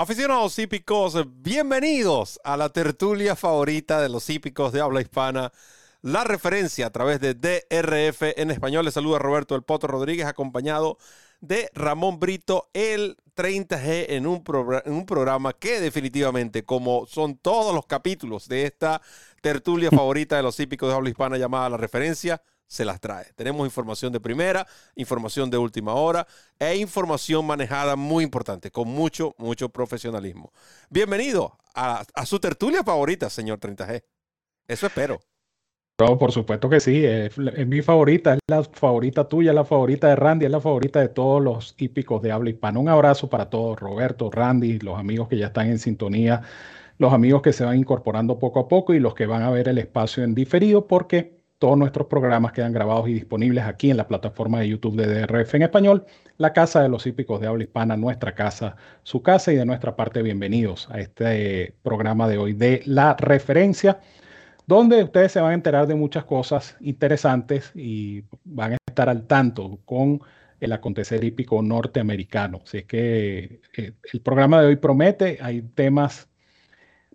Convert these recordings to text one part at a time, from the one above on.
Aficionados hípicos, bienvenidos a la tertulia favorita de los hípicos de habla hispana. La referencia a través de DRF en español. Les saluda Roberto El Potro Rodríguez, acompañado de Ramón Brito, el 30G, en un, en un programa que definitivamente, como son todos los capítulos de esta tertulia favorita de los hípicos de habla hispana llamada La Referencia, se las trae. Tenemos información de primera, información de última hora e información manejada muy importante, con mucho, mucho profesionalismo. Bienvenido a, su tertulia favorita, señor 30G. Eso espero. por supuesto que sí, es, mi favorita, es la favorita tuya, es la favorita de Randy, es la favorita de todos los hípicos de habla hispana. Un abrazo para todos, Roberto, Randy, los amigos que ya están en sintonía, los amigos que se van incorporando poco a poco y los que van a ver el espacio en diferido, porque todos nuestros programas quedan grabados y disponibles aquí en la plataforma de YouTube de DRF en español, la casa de los hípicos de habla hispana, nuestra casa, su casa y de nuestra parte bienvenidos a este programa de hoy de la referencia, donde ustedes se van a enterar de muchas cosas interesantes y van a estar al tanto con el acontecer hípico norteamericano. Así es que eh, el programa de hoy promete, hay temas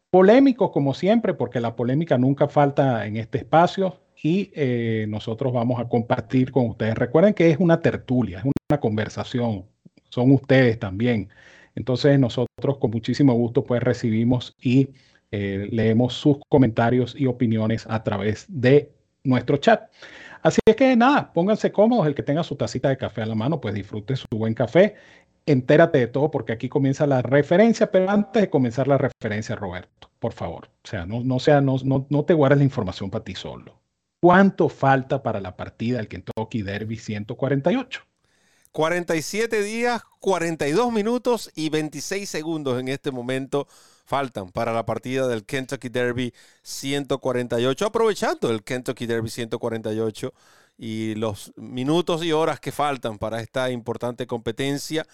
polémicos como siempre, porque la polémica nunca falta en este espacio y eh, nosotros vamos a compartir con ustedes. Recuerden que es una tertulia, es una conversación, son ustedes también. Entonces nosotros con muchísimo gusto pues recibimos y eh, leemos sus comentarios y opiniones a través de nuestro chat. Así es que nada, pónganse cómodos, el que tenga su tacita de café a la mano, pues disfrute su buen café. Entérate de todo porque aquí comienza la referencia, pero antes de comenzar la referencia, Roberto, por favor, o sea, no, no, sea, no, no, no te guardes la información para ti solo. ¿Cuánto falta para la partida del Kentucky Derby 148? 47 días, 42 minutos y 26 segundos en este momento faltan para la partida del Kentucky Derby 148. Aprovechando el Kentucky Derby 148 y los minutos y horas que faltan para esta importante competencia,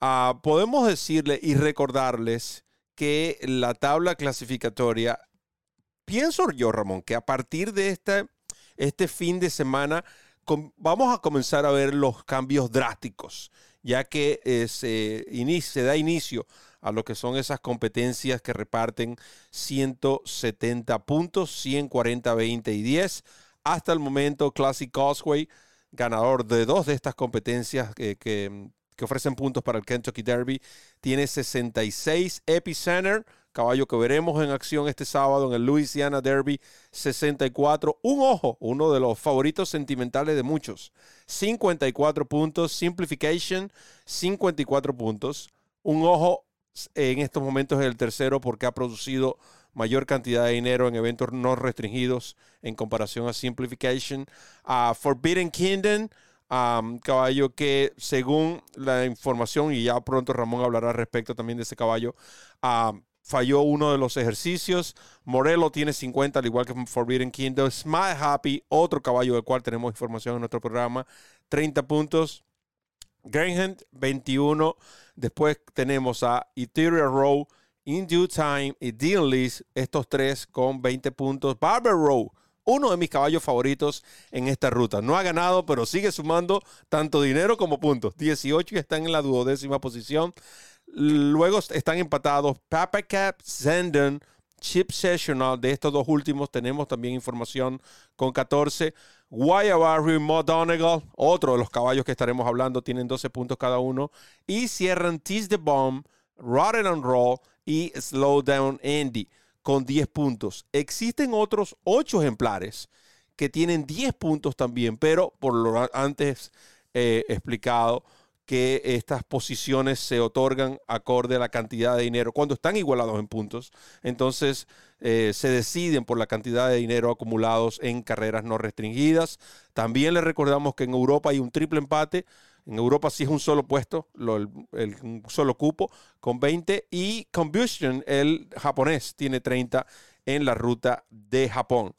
uh, podemos decirle y recordarles que la tabla clasificatoria, pienso yo, Ramón, que a partir de esta este fin de semana vamos a comenzar a ver los cambios drásticos, ya que eh, se, da inicio a lo que son esas competencias que reparten 170 puntos, 140, 20 y 10. Hasta el momento, Classic Causeway, ganador de dos de estas competencias que, que ofrecen puntos para el Kentucky Derby, tiene 66 Epicenter caballo que veremos en acción este sábado en el Louisiana Derby 64. Un ojo, uno de los favoritos sentimentales de muchos. 54 puntos. Simplification, 54 puntos. Un ojo en estos momentos es el tercero porque ha producido mayor cantidad de dinero en eventos no restringidos en comparación a Simplification. Forbidden Kingdom, caballo que según la información, y ya pronto Ramón hablará respecto también de ese caballo, falló uno de los ejercicios. Morello tiene 50, al igual que Forbidden Kingdom. Smile Happy, otro caballo del cual tenemos información en nuestro programa, 30 puntos. Greyhound, 21. Después tenemos a Ethereal Row, In Due Time y Dean List, estos tres con 20 puntos. Barber Row, uno de mis caballos favoritos en esta ruta. No ha ganado, pero sigue sumando tanto dinero como puntos. 18 y están en la duodécima posición. Luego están empatados Papa Cap, Zenden, Chip Sessional. De estos dos últimos tenemos también información con 14. Guayabarri, Donegal, otro de los caballos que estaremos hablando, tienen 12 puntos cada uno. Y cierran Tease the Bomb, Rotten and Roll y Slow Down Andy con 10 puntos. Existen otros 8 ejemplares que tienen 10 puntos también, pero por lo antes eh, explicado, que estas posiciones se otorgan acorde a la cantidad de dinero. Cuando están igualados en puntos, entonces eh, se deciden por la cantidad de dinero acumulados en carreras no restringidas. También les recordamos que en Europa hay un triple empate. En Europa sí es un solo puesto, el, un solo cupo con 20. Y Combustion, el japonés, tiene 30 en la ruta de Japón.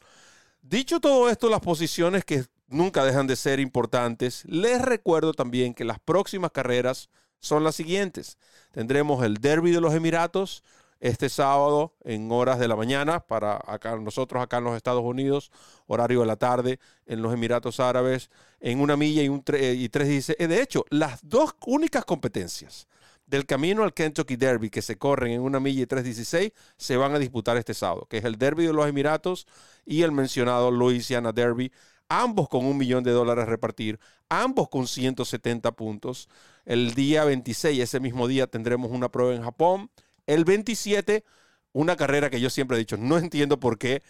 Dicho todo esto, las posiciones que nunca dejan de ser importantes, les recuerdo también que las próximas carreras son las siguientes. Tendremos el Derby de los Emiratos este sábado en horas de la mañana para acá, nosotros acá en los Estados Unidos, horario de la tarde en los Emiratos Árabes, en una milla y, un y tres dice, eh, de hecho, las dos únicas competencias del camino al Kentucky Derby que se corren en una milla y 3.16 se van a disputar este sábado, que es el Derby de los Emiratos y el mencionado Louisiana Derby, ambos con un millón de dólares a repartir, ambos con 170 puntos. El día 26, ese mismo día, tendremos una prueba en Japón. El 27, una carrera que yo siempre he dicho, no entiendo por qué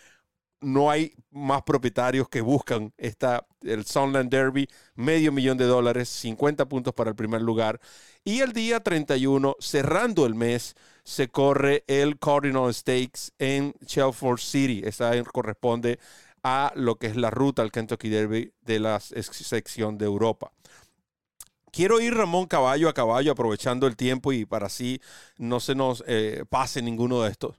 no hay más propietarios que buscan esta, el Sunland Derby, medio millón de dólares, 50 puntos para el primer lugar. Y el día 31, cerrando el mes, se corre el Cardinal Stakes en Shelford City. Esa corresponde a lo que es la ruta al Kentucky Derby de la sección de Europa. Quiero ir Ramón caballo a caballo, aprovechando el tiempo y para así no se nos eh, pase ninguno de estos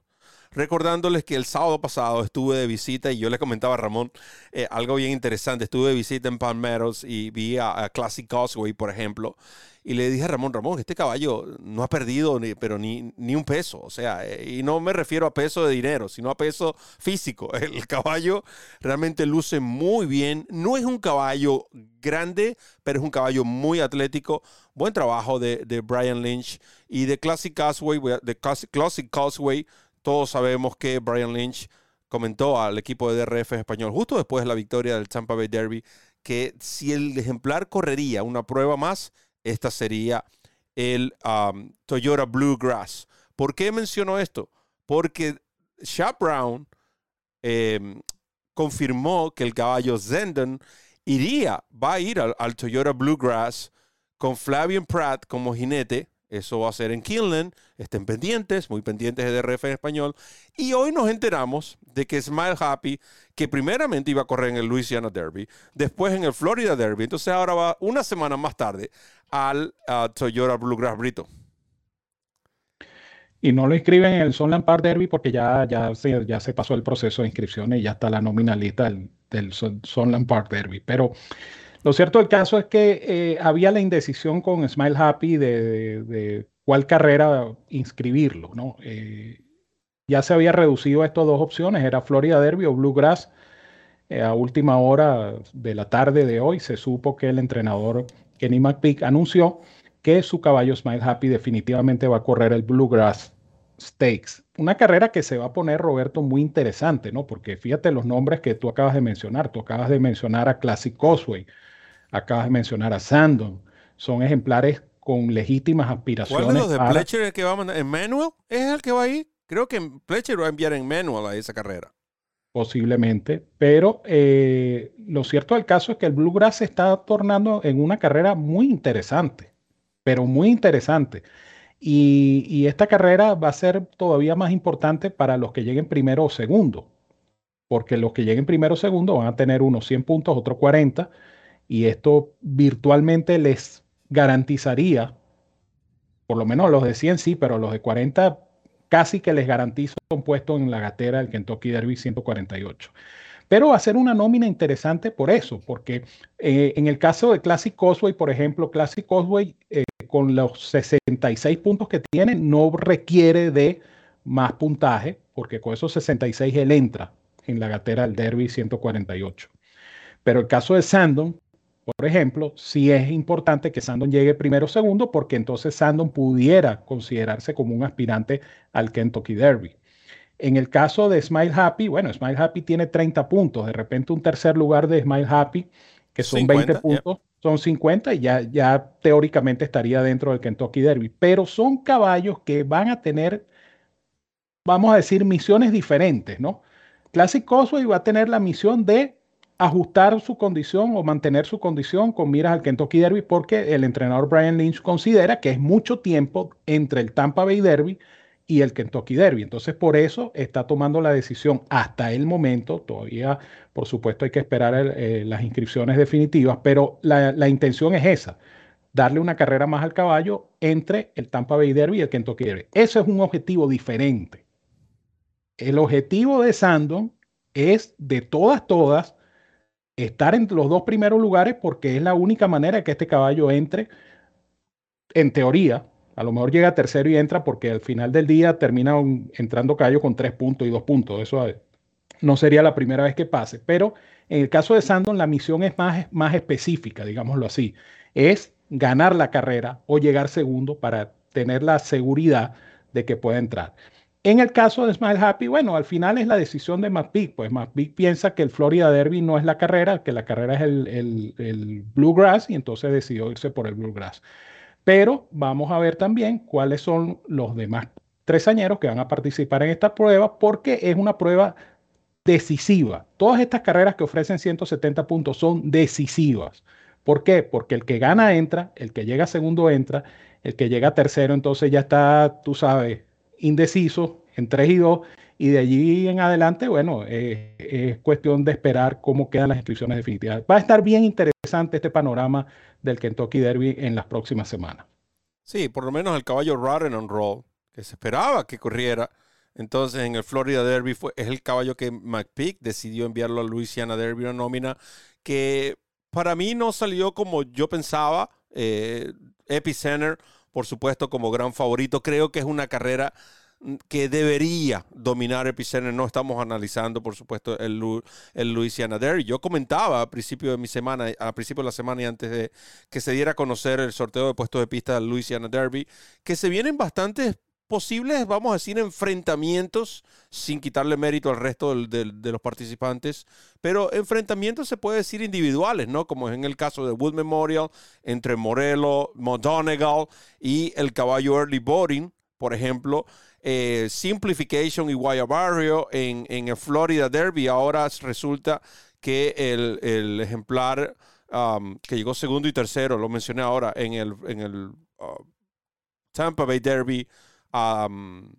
recordándoles que el sábado pasado estuve de visita y yo le comentaba a Ramón eh, algo bien interesante. Estuve de visita en Palmeros y vi a, Classic Causeway, por ejemplo, y le dije a Ramón, Ramón, este caballo no ha perdido ni, pero ni, ni un peso, o sea, eh, y no me refiero a peso de dinero, sino a peso físico. El caballo realmente luce muy bien, no es un caballo grande, pero es un caballo muy atlético. Buen trabajo de, de Brian Lynch y de Classic Causeway, de Classic Causeway todos sabemos que Brian Lynch comentó al equipo de DRF español justo después de la victoria del Tampa Bay Derby que si el ejemplar correría una prueba más, esta sería el um, Toyota Bluegrass. ¿Por qué menciono esto? Porque Shap Brown em, confirmó que el caballo Zenden iría, va a ir al, al Toyota Bluegrass con Flavian Pratt como jinete eso va a ser en Kinlan. Estén pendientes, muy pendientes de DRF en español. Y hoy nos enteramos de que Smile Happy, que primeramente iba a correr en el Louisiana Derby, después en el Florida Derby, entonces ahora va una semana más tarde al Toyota Bluegrass Brito. Y no lo inscriben en el Sunland Park Derby porque ya, ya, se, ya se pasó el proceso de inscripciones y ya está la nominalista del, del Sunland Park Derby. Pero lo cierto del caso es que eh, había la indecisión con Smile Happy de, cuál carrera inscribirlo, ¿no? Eh, ya se había reducido a estas dos opciones, era Florida Derby o Bluegrass. Eh, a última hora de la tarde de hoy se supo que el entrenador Kenny McPeak anunció que su caballo Smile Happy definitivamente va a correr el Bluegrass Stakes. Una carrera que se va a poner, Roberto, muy interesante, ¿no? Porque fíjate los nombres que tú acabas de mencionar. Tú acabas de mencionar a Classic Causeway, Acabas de mencionar a Sandon. Son ejemplares con legítimas aspiraciones. ¿Cuál de los de Pletcher el que va a mandar? ¿Emmanuel es el que va a ir? Creo que Pletcher va a enviar en Emmanuel a esa carrera. Posiblemente, pero eh, lo cierto del caso es que el Bluegrass se está tornando en una carrera muy interesante, pero muy interesante. Y, y, esta carrera va a ser todavía más importante para los que lleguen primero o segundo, porque los que lleguen primero o segundo van a tener unos 100 puntos, otros 40, y esto virtualmente les garantizaría, por lo menos los de 100 sí, pero los de 40 casi que les garantizo un puesto en la gatera del Kentucky Derby 148. Pero va a ser una nómina interesante por eso, porque eh, en el caso de Classic Cosway, por ejemplo, Classic Cosway eh, con los 66 puntos que tiene no requiere de más puntaje, porque con esos 66 él entra en la gatera del Derby 148. Pero el caso de Sandon, por ejemplo, sí es importante que Sandon llegue primero o segundo, porque entonces Sandon pudiera considerarse como un aspirante al Kentucky Derby. En el caso de Smile Happy, bueno, Smile Happy tiene 30 puntos. De repente un tercer lugar de Smile Happy, que son 20 puntos, son 50 y ya, ya teóricamente estaría dentro del Kentucky Derby. Pero son caballos que van a tener, vamos a decir, misiones diferentes, ¿no? Classic Cosway va a tener la misión de ajustar su condición o mantener su condición con miras al Kentucky Derby porque el entrenador Brian Lynch considera que es mucho tiempo entre el Tampa Bay Derby y el Kentucky Derby. Entonces, por eso está tomando la decisión hasta el momento. Todavía, por supuesto, hay que esperar eh, las inscripciones definitivas, pero la, la, intención es esa, darle una carrera más al caballo entre el Tampa Bay Derby y el Kentucky Derby. Ese es un objetivo diferente. el objetivo de Sandon es de todas, todas, estar entre los dos primeros lugares porque es la única manera que este caballo entre, en teoría, a lo mejor llega tercero y entra porque al final del día termina entrando caballo con tres puntos y dos puntos. Eso no sería la primera vez que pase, pero en el caso de Sandon la misión es más, más específica, digámoslo así. Es ganar la carrera o llegar segundo para tener la seguridad de que pueda entrar. En el caso de Smile Happy, bueno, al final es la decisión de McPeak, pues McPeak piensa que el Florida Derby no es la carrera, que la carrera es el, el, Bluegrass y entonces decidió irse por el Bluegrass. Pero vamos a ver también cuáles son los demás tresañeros que van a participar en esta prueba, porque es una prueba decisiva. Todas estas carreras que ofrecen 170 puntos son decisivas. ¿Por qué? Porque el que gana entra, el que llega segundo entra, el que llega tercero entonces ya está, tú sabes, indeciso en 3 y 2 y de allí en adelante, bueno, eh, es cuestión de esperar cómo quedan las inscripciones definitivas. Va a estar bien interesante este panorama del Kentucky Derby en las próximas semanas. Sí, por lo menos el caballo Rotten on Roll, que se esperaba que corriera. Entonces en el Florida Derby fue, es el caballo que McPeak decidió enviarlo a Louisiana Derby, una nómina que para mí no salió como yo pensaba. Eh, Epicenter por supuesto, como gran favorito. Creo que es una carrera mm, que debería dominar Epicenter. No estamos analizando, por supuesto, el, Louisiana Derby. Yo comentaba a principio de mi semana, a principio de la semana y antes de que se diera a conocer el sorteo de puestos de pista del Louisiana Derby, que se vienen bastantes posibles, vamos a decir, enfrentamientos, sin quitarle mérito al resto de los participantes, pero enfrentamientos se puede decir individuales, ¿no? Como es en el caso de Wood Memorial, entre Morello, McDonegal y el caballo Early Boarding, por ejemplo. Eh, Simplification y Guayabarrio en, en el Florida Derby. Ahora resulta que el, ejemplar um, que llegó segundo y tercero, lo mencioné ahora, en el, en el uh, Tampa Bay Derby, um,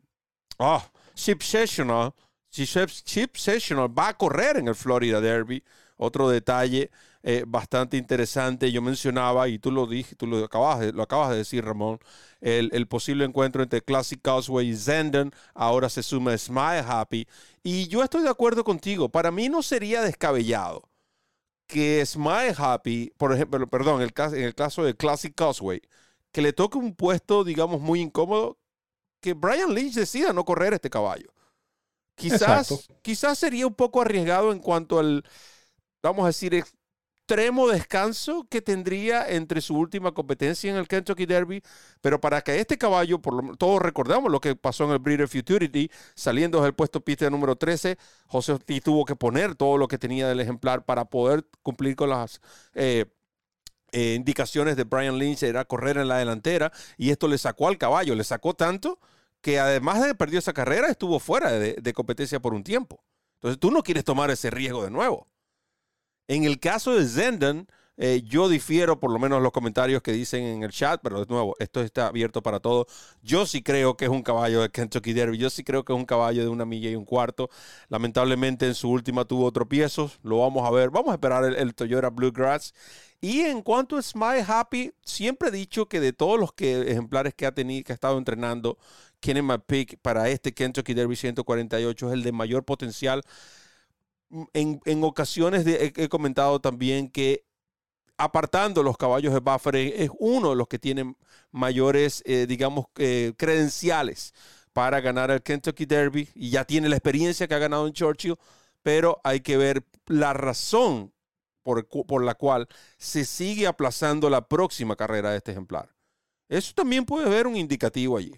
oh, Chip Sessional, Chip Sessional va a correr en el Florida Derby. Otro detalle eh, bastante interesante. Yo mencionaba, y tú lo dije, tú lo acabas de, lo acabas de decir, Ramón, el, posible encuentro entre Classic Causeway y Zenden. Ahora se suma Smile Happy. Y yo estoy de acuerdo contigo. Para mí no sería descabellado que Smile Happy, por ejemplo, perdón, el, en el caso de Classic Causeway, que le toque un puesto, digamos, muy incómodo, que Brian Lynch decida no correr este caballo. Quizás, quizás sería un poco arriesgado en cuanto al, vamos a decir, extremo descanso que tendría entre su última competencia en el Kentucky Derby, pero para que este caballo, por lo, todos recordamos lo que pasó en el Breeder Futurity, saliendo del puesto pista número 13, José Ortiz tuvo que poner todo lo que tenía del ejemplar para poder cumplir con las eh, eh, indicaciones de Brian Lynch era correr en la delantera y esto le sacó al caballo, le sacó tanto que además de perder esa carrera estuvo fuera de, competencia por un tiempo. Entonces tú no quieres tomar ese riesgo de nuevo. En el caso de Zenden, eh, yo difiero por lo menos los comentarios que dicen en el chat, pero de nuevo, esto está abierto para todos. Yo sí creo que es un caballo de Kentucky Derby, yo sí creo que es un caballo de una milla y un cuarto. Lamentablemente en su última tuvo tropiezos, lo vamos a ver. Vamos a esperar el, el Toyota Bluegrass y en cuanto a Smile Happy, siempre he dicho que de todos los ejemplares que ha tenido, que ha estado entrenando, Kenny pick para este Kentucky Derby 148 es el de mayor potencial. En, en ocasiones he, comentado también que apartando los caballos de Buffer es uno de los que tienen mayores, eh, digamos, eh, credenciales para ganar el Kentucky Derby y ya tiene la experiencia que ha ganado en Churchill, pero hay que ver la razón por, la cual se sigue aplazando la próxima carrera de este ejemplar. Eso también puede haber un indicativo allí.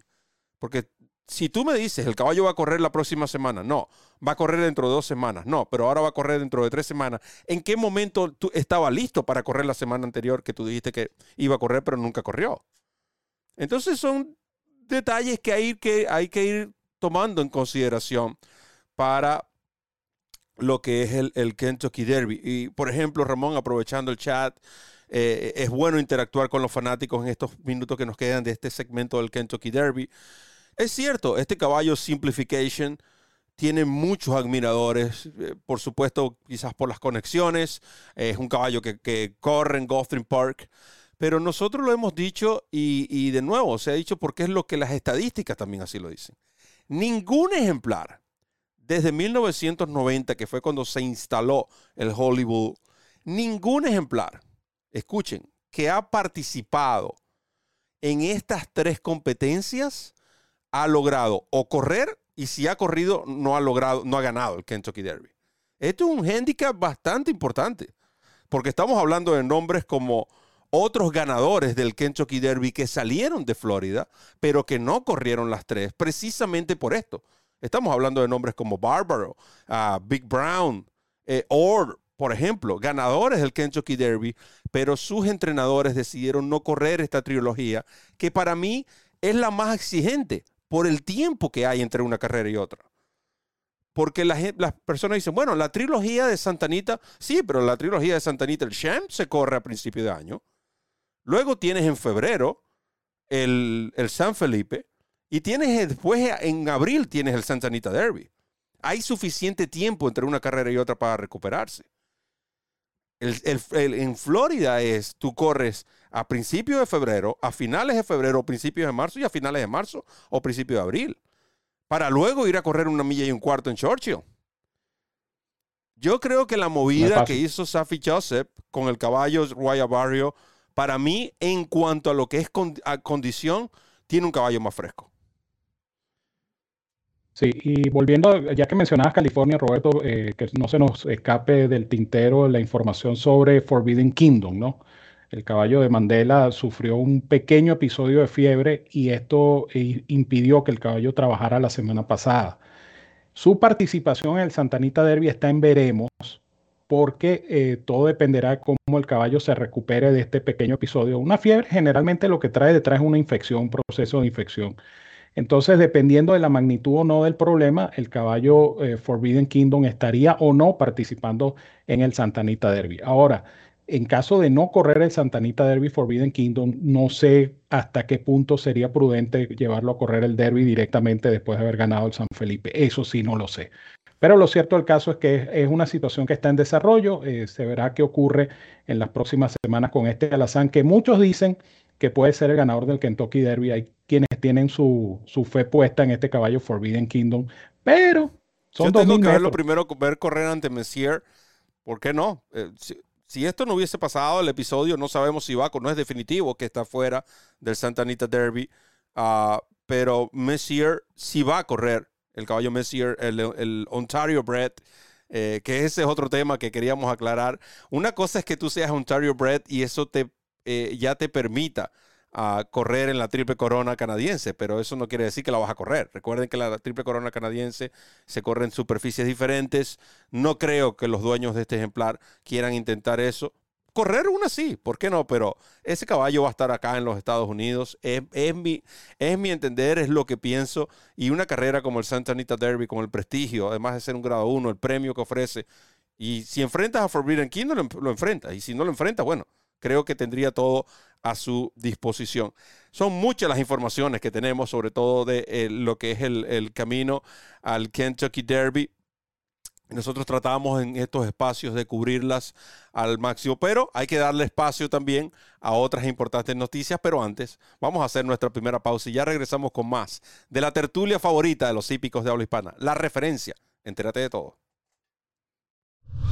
Porque si tú me dices, el caballo va a correr la próxima semana, no, va a correr dentro de dos semanas, no, pero ahora va a correr dentro de tres semanas, ¿en qué momento tú estaba listo para correr la semana anterior que tú dijiste que iba a correr, pero nunca corrió? Entonces son detalles que hay que, hay que ir tomando en consideración para lo que es el, Kentucky Derby. Y, por ejemplo, Ramón, aprovechando el chat, eh, es bueno interactuar con los fanáticos en estos minutos que nos quedan de este segmento del Kentucky Derby. Es cierto, este caballo Simplification tiene muchos admiradores, eh, por supuesto, quizás por las conexiones. es un caballo que, corre en Gotham Park. Pero nosotros lo hemos dicho y, y de nuevo se ha dicho porque es lo que las estadísticas también así lo dicen. Ningún ejemplar desde 1990, que fue cuando se instaló el Hollywood, ningún ejemplar, escuchen, que ha participado en estas tres competencias ha logrado o correr y si ha corrido no ha logrado, no ha ganado el Kentucky Derby. Esto es un handicap bastante importante, porque estamos hablando de nombres como otros ganadores del Kentucky Derby que salieron de Florida, pero que no corrieron las tres, precisamente por esto. Estamos hablando de nombres como Barbaro, ah, Big Brown, eh, Orr, por ejemplo, ganadores del Kentucky Derby, pero sus entrenadores decidieron no correr esta trilogía, que para mí es la más exigente por el tiempo que hay entre una carrera y otra. Porque las, personas dicen, bueno, la trilogía de Santanita, sí, pero la trilogía de Santanita, el Champ, se corre a principio de año. Luego tienes en febrero el, el San Felipe. Y tienes después, en abril, tienes el Santanita Derby. Hay suficiente tiempo entre una carrera y otra para recuperarse. En Florida es, tú corres a principios de febrero, a finales de febrero, principios de marzo, y a finales de marzo o principios de abril para luego ir a correr una milla y un cuarto en Churchill. Yo creo que la movida que hizo Safi Joseph con el caballo Royal Barrio, para mí, en cuanto a lo que es condición, tiene un caballo más fresco. Sí, y volviendo, ya que mencionabas California, Roberto, eh, que no se nos escape del tintero la información sobre Forbidden Kingdom, ¿no? El caballo de Mandela sufrió un pequeño episodio de fiebre y esto eh, impidió que el caballo trabajara la semana pasada. Su participación en el Santanita Derby está en veremos porque eh, todo dependerá de cómo el caballo se recupere de este pequeño episodio. Una fiebre generalmente lo que trae detrás es una infección, un proceso de infección. Entonces, dependiendo de la magnitud o no del problema, el caballo eh, Forbidden Kingdom estaría o no participando en el Santanita Derby. Ahora, en caso de no correr el Santanita Derby Forbidden Kingdom, no sé hasta qué punto sería prudente llevarlo a correr el Derby directamente después de haber ganado el San Felipe. Eso sí, no lo sé. Pero lo cierto del caso es que es una situación que está en desarrollo. Eh, se verá qué ocurre en las próximas semanas con este Alazán, que muchos dicen que puede ser el ganador del Kentucky Derby. Hay quienes tienen su, fe puesta en este caballo Forbidden Kingdom, pero son Yo tengo que verlo primero, ver correr ante Messier. ¿Por qué no? Eh, si esto no hubiese pasado, el episodio no sabemos si va, no es definitivo que está fuera del Santa Anita Derby, uh, pero Messier sí va a correr, el caballo Messier, el, Ontario Bred, eh, que ese es otro tema que queríamos aclarar. Una cosa es que tú seas Ontario Bred y eso te, eh, ya te permita a correr en la triple corona canadiense, pero eso no quiere decir que la vas a correr. Recuerden que la triple corona canadiense se corre en superficies diferentes. No creo que los dueños de este ejemplar quieran intentar eso. Correr una sí, ¿por qué no? Pero ese caballo va a estar acá en los Estados Unidos. Es, mi, es mi entender, es lo que pienso. Y una carrera como el Santa Anita Derby, con el prestigio, además de ser un grado 1, el premio que ofrece. Y si enfrentas a Forbidden Kingdom, lo, lo enfrentas. Y si no lo enfrentas, bueno, creo que tendría todo a su disposición. Son muchas las informaciones que tenemos, sobre todo de eh, lo que es el, camino al Kentucky Derby. Nosotros tratamos en estos espacios de cubrirlas al máximo, pero hay que darle espacio también a otras importantes noticias. Pero antes, vamos a hacer nuestra primera pausa y ya regresamos con más de la tertulia favorita de los hípicos de habla hispana, la referencia. Entérate de todo.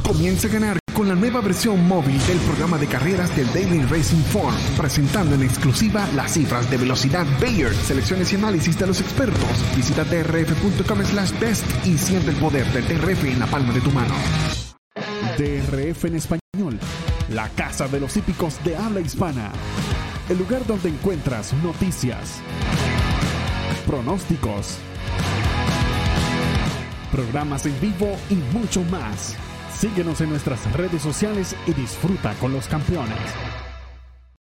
Comienza a ganar con la nueva versión móvil del programa de carreras del Daily Racing Form, presentando en exclusiva las cifras de velocidad Bayer, selecciones y análisis de los expertos. Visita drf.com slash best y siente el poder del DRF en la palma de tu mano. DRF en español, la casa de los hípicos de habla hispana. El lugar donde encuentras noticias, pronósticos, programas en vivo y mucho más. Síguenos en nuestras redes sociales y disfruta con los campeones.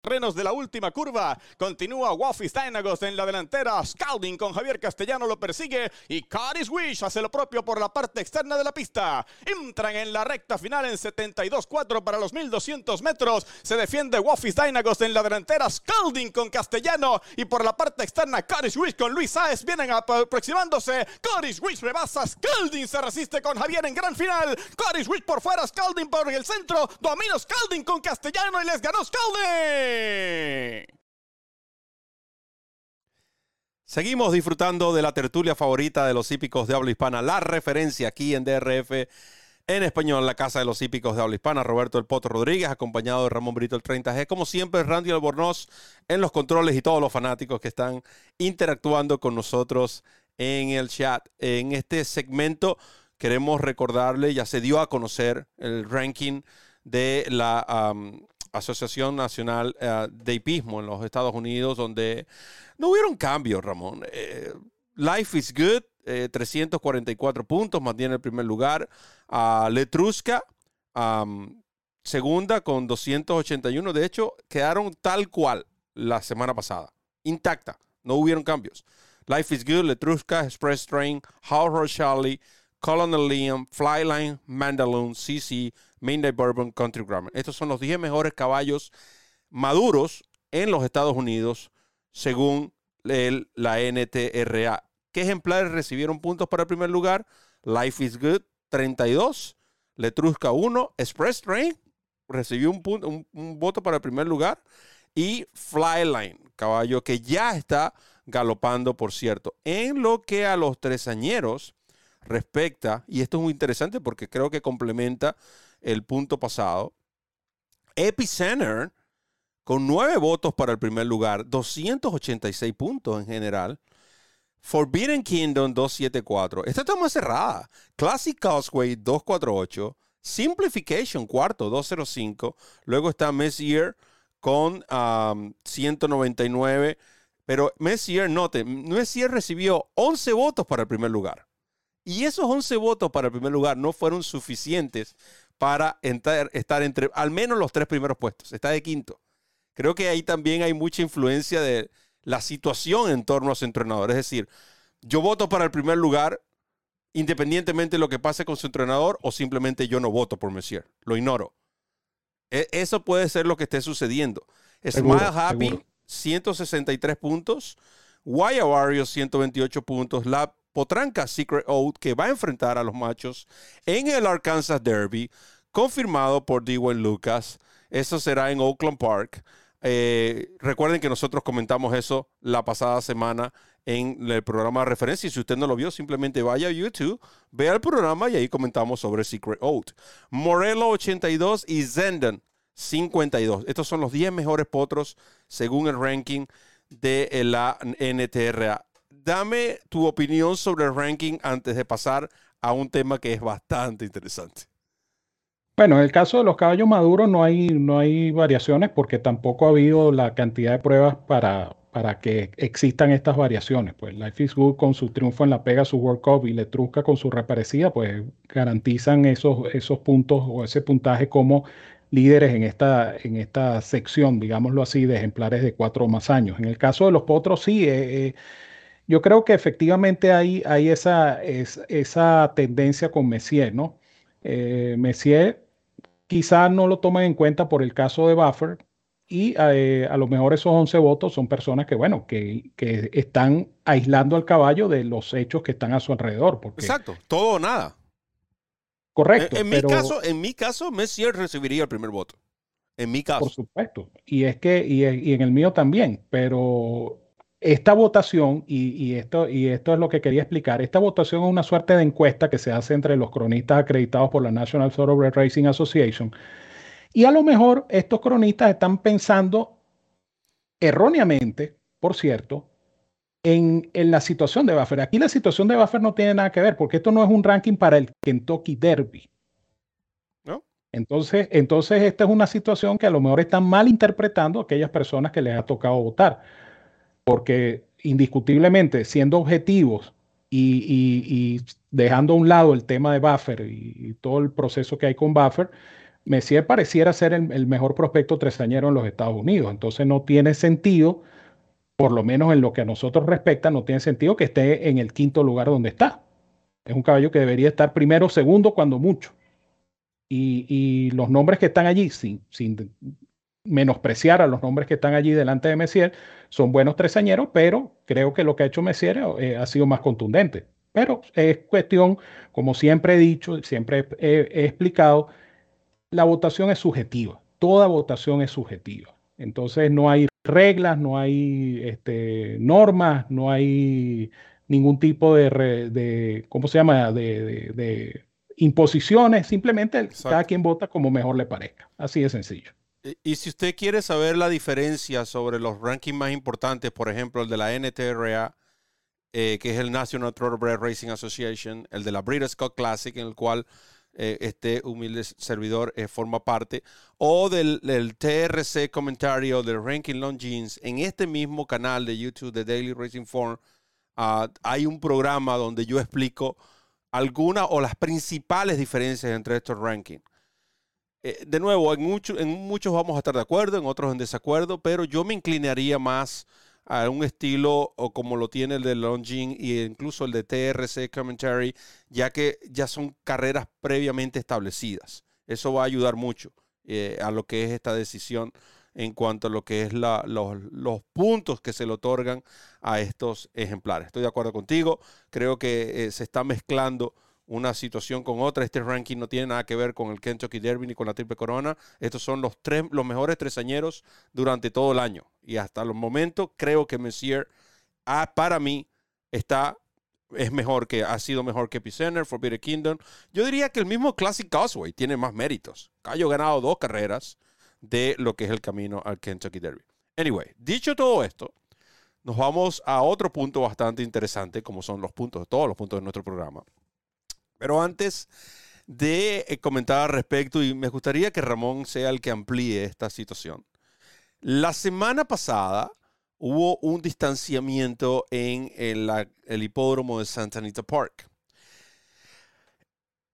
Renos de la última curva. Continúa Waffis Dynagos en la delantera. Scalding con Javier Castellano lo persigue. Y Caris Wish hace lo propio por la parte externa de la pista. Entran en la recta final en 72-4 para los 1200 metros. Se defiende Waffis Dynagos en la delantera. Scalding con Castellano. Y por la parte externa, Caris Wish con Luis Saez vienen aproximándose. Caris Wish rebasa. Scalding se resiste con Javier en gran final. Caris Wish por fuera. Scalding por el centro. Domino Scalding con Castellano y les ganó Scalding. Seguimos disfrutando de la tertulia favorita de los hípicos de habla hispana, la referencia aquí en DRF en español, la casa de los hípicos de habla hispana, Roberto El Poto Rodríguez, acompañado de Ramón Brito el 30G, como siempre, Randy Albornoz en los controles y todos los fanáticos que están interactuando con nosotros en el chat. En este segmento queremos recordarle, ya se dio a conocer el ranking de la Asociación Nacional eh, de Hipismo en los Estados Unidos, donde no hubieron cambios, Ramón. Eh, Life is Good, 344 eh, puntos, mantiene el primer lugar. a Letrusca, segunda con 281. De hecho, quedaron tal cual la semana pasada, intacta. No hubieron cambios. Life is Good, Letrusca, Express Train, How Charlie, Colonel Liam, Flyline, Mandaloon, CC, Midnight Bourbon, Country Grammar. Estos son los 10 mejores caballos maduros en los Estados Unidos según la NTRA. ¿Qué ejemplares recibieron puntos para el primer lugar? Life is Good, 32. Letrusca 1. Express Train recibió un, un voto para el primer lugar. Y Flyline, caballo que ya está galopando, por cierto. En lo que a los tresañeros respecta, y esto es muy interesante porque creo que complementa el punto pasado, Epicenter con nueve votos para el primer lugar, 286 puntos en general. Forbidden Kingdom 274. Esta está más cerrada. Classic Causeway 248. Simplification cuarto 205. Luego está Messier con 199. Pero Messier, note, Messier recibió 11 votos para el primer lugar. Y esos 11 votos para el primer lugar no fueron suficientes para estar entre al menos los tres primeros puestos. Está de quinto. Creo que ahí también hay mucha influencia de la situación en torno a su entrenador. Es decir, yo voto para el primer lugar independientemente de lo que pase con su entrenador o simplemente yo no voto por Messier. Lo ignoro. E, eso puede ser lo que esté sucediendo. Smile Happy, 163 puntos. Wire Warriors, 128 puntos. La potranca Secret Oath, que va a enfrentar a los machos en el Arkansas Derby, confirmado por Dwayne Lucas. Eso será en Oakland Park. Eh, recuerden que nosotros comentamos eso la pasada semana en el programa de referencia. Y si usted no lo vio, simplemente vaya a YouTube, vea el programa y ahí comentamos sobre Secret Oath. Morello 82 y Zenden 52. Estos son los 10 mejores potros según el ranking de la NTRA. Dame tu opinión sobre el ranking antes de pasar a un tema que es bastante interesante. Bueno, en el caso de los caballos maduros no hay, no hay variaciones porque tampoco ha habido la cantidad de pruebas para, para que existan estas variaciones. Pues Life is Good con su triunfo en la pega, su World Cup y Letrusca con su reparecida, pues garantizan esos, esos puntos o ese puntaje como líderes en esta, en esta sección, digámoslo así, de ejemplares de cuatro o más años. En el caso de los potros, sí, eh, eh, yo creo que efectivamente hay, hay esa, esa tendencia con Messier, ¿no? Eh, Messier quizás no lo tomen en cuenta por el caso de Buffer y eh, a lo mejor esos 11 votos son personas que, bueno, que, que, están aislando al caballo de los hechos que están a su alrededor. Porque... Exacto, todo o nada. Correcto. En, mi caso, en mi caso, Messier recibiría el primer voto. En mi caso. Por supuesto. Y es que, y, y en el mío también, pero esta votación, y, esto, y esto es lo que quería explicar, esta votación es una suerte de encuesta que se hace entre los cronistas acreditados por la National Thoroughbred Racing Association. Y a lo mejor estos cronistas están pensando erróneamente, por cierto, en, la situación de Buffer. Aquí la situación de Buffer no tiene nada que ver, porque esto no es un ranking para el Kentucky Derby. ¿No? Entonces, entonces, esta es una situación que a lo mejor están mal interpretando aquellas personas que les ha tocado votar porque indiscutiblemente, siendo objetivos y, dejando a un lado el tema de Buffer y, todo el proceso que hay con Buffer, Messier pareciera ser el, mejor prospecto tresañero en los Estados Unidos. Entonces no tiene sentido, por lo menos en lo que a nosotros respecta, no tiene sentido que esté en el quinto lugar donde está. Es un caballo que debería estar primero, segundo, cuando mucho. Y, los nombres que están allí, sin, sin menospreciar a los nombres que están allí delante de Messier, son buenos tresañeros, pero creo que lo que ha hecho Messier eh, ha sido más contundente. Pero es cuestión, como siempre he dicho, siempre he, explicado, la votación es subjetiva. Toda votación es subjetiva. Entonces no hay reglas, no hay este, normas, no hay ningún tipo de, de ¿cómo se llama?, de, de, imposiciones, simplemente cada quien vota como mejor le parezca. Así de sencillo. Y, si usted quiere saber la diferencia sobre los rankings más importantes, por ejemplo, el de la NTRA, eh, que es el National Thoroughbred Racing Association, el de la Breeders' Cup Classic, en el cual eh, este humilde servidor eh, forma parte, o del, TRC comentario del Ranking Longines, en este mismo canal de YouTube de Daily Racing Form, ah, hay un programa donde yo explico algunas o las principales diferencias entre estos rankings. Eh, de nuevo, en, muchos vamos a estar de acuerdo, en otros en desacuerdo, pero yo me inclinaría más a un estilo o como lo tiene el de Longines e incluso el de TRC Commentary, ya que ya son carreras previamente establecidas. Eso va a ayudar mucho eh, a lo que es esta decisión en cuanto a lo que es los, los, puntos que se le otorgan a estos ejemplares. Estoy de acuerdo contigo, creo que eh, se está mezclando una situación con otra. Este ranking no tiene nada que ver con el Kentucky Derby ni con la Triple Corona. Estos son los, tres, los mejores tresañeros durante todo el año. Y hasta los momentos creo que Messier, ah, para mí, está es mejor que ha sido mejor que Picener, Forbidden Kingdom. Yo diría que el mismo Classic Causeway tiene más méritos. Cayo ha ganado dos carreras de lo que es el camino al Kentucky Derby. Anyway, dicho todo esto, nos vamos a otro punto bastante interesante, como son los puntos, todos los puntos de nuestro programa. Pero antes de eh, comentar al respecto, y me gustaría que Ramón sea el que amplíe esta situación. La semana pasada hubo un distanciamiento en el, hipódromo de Santa Anita Park.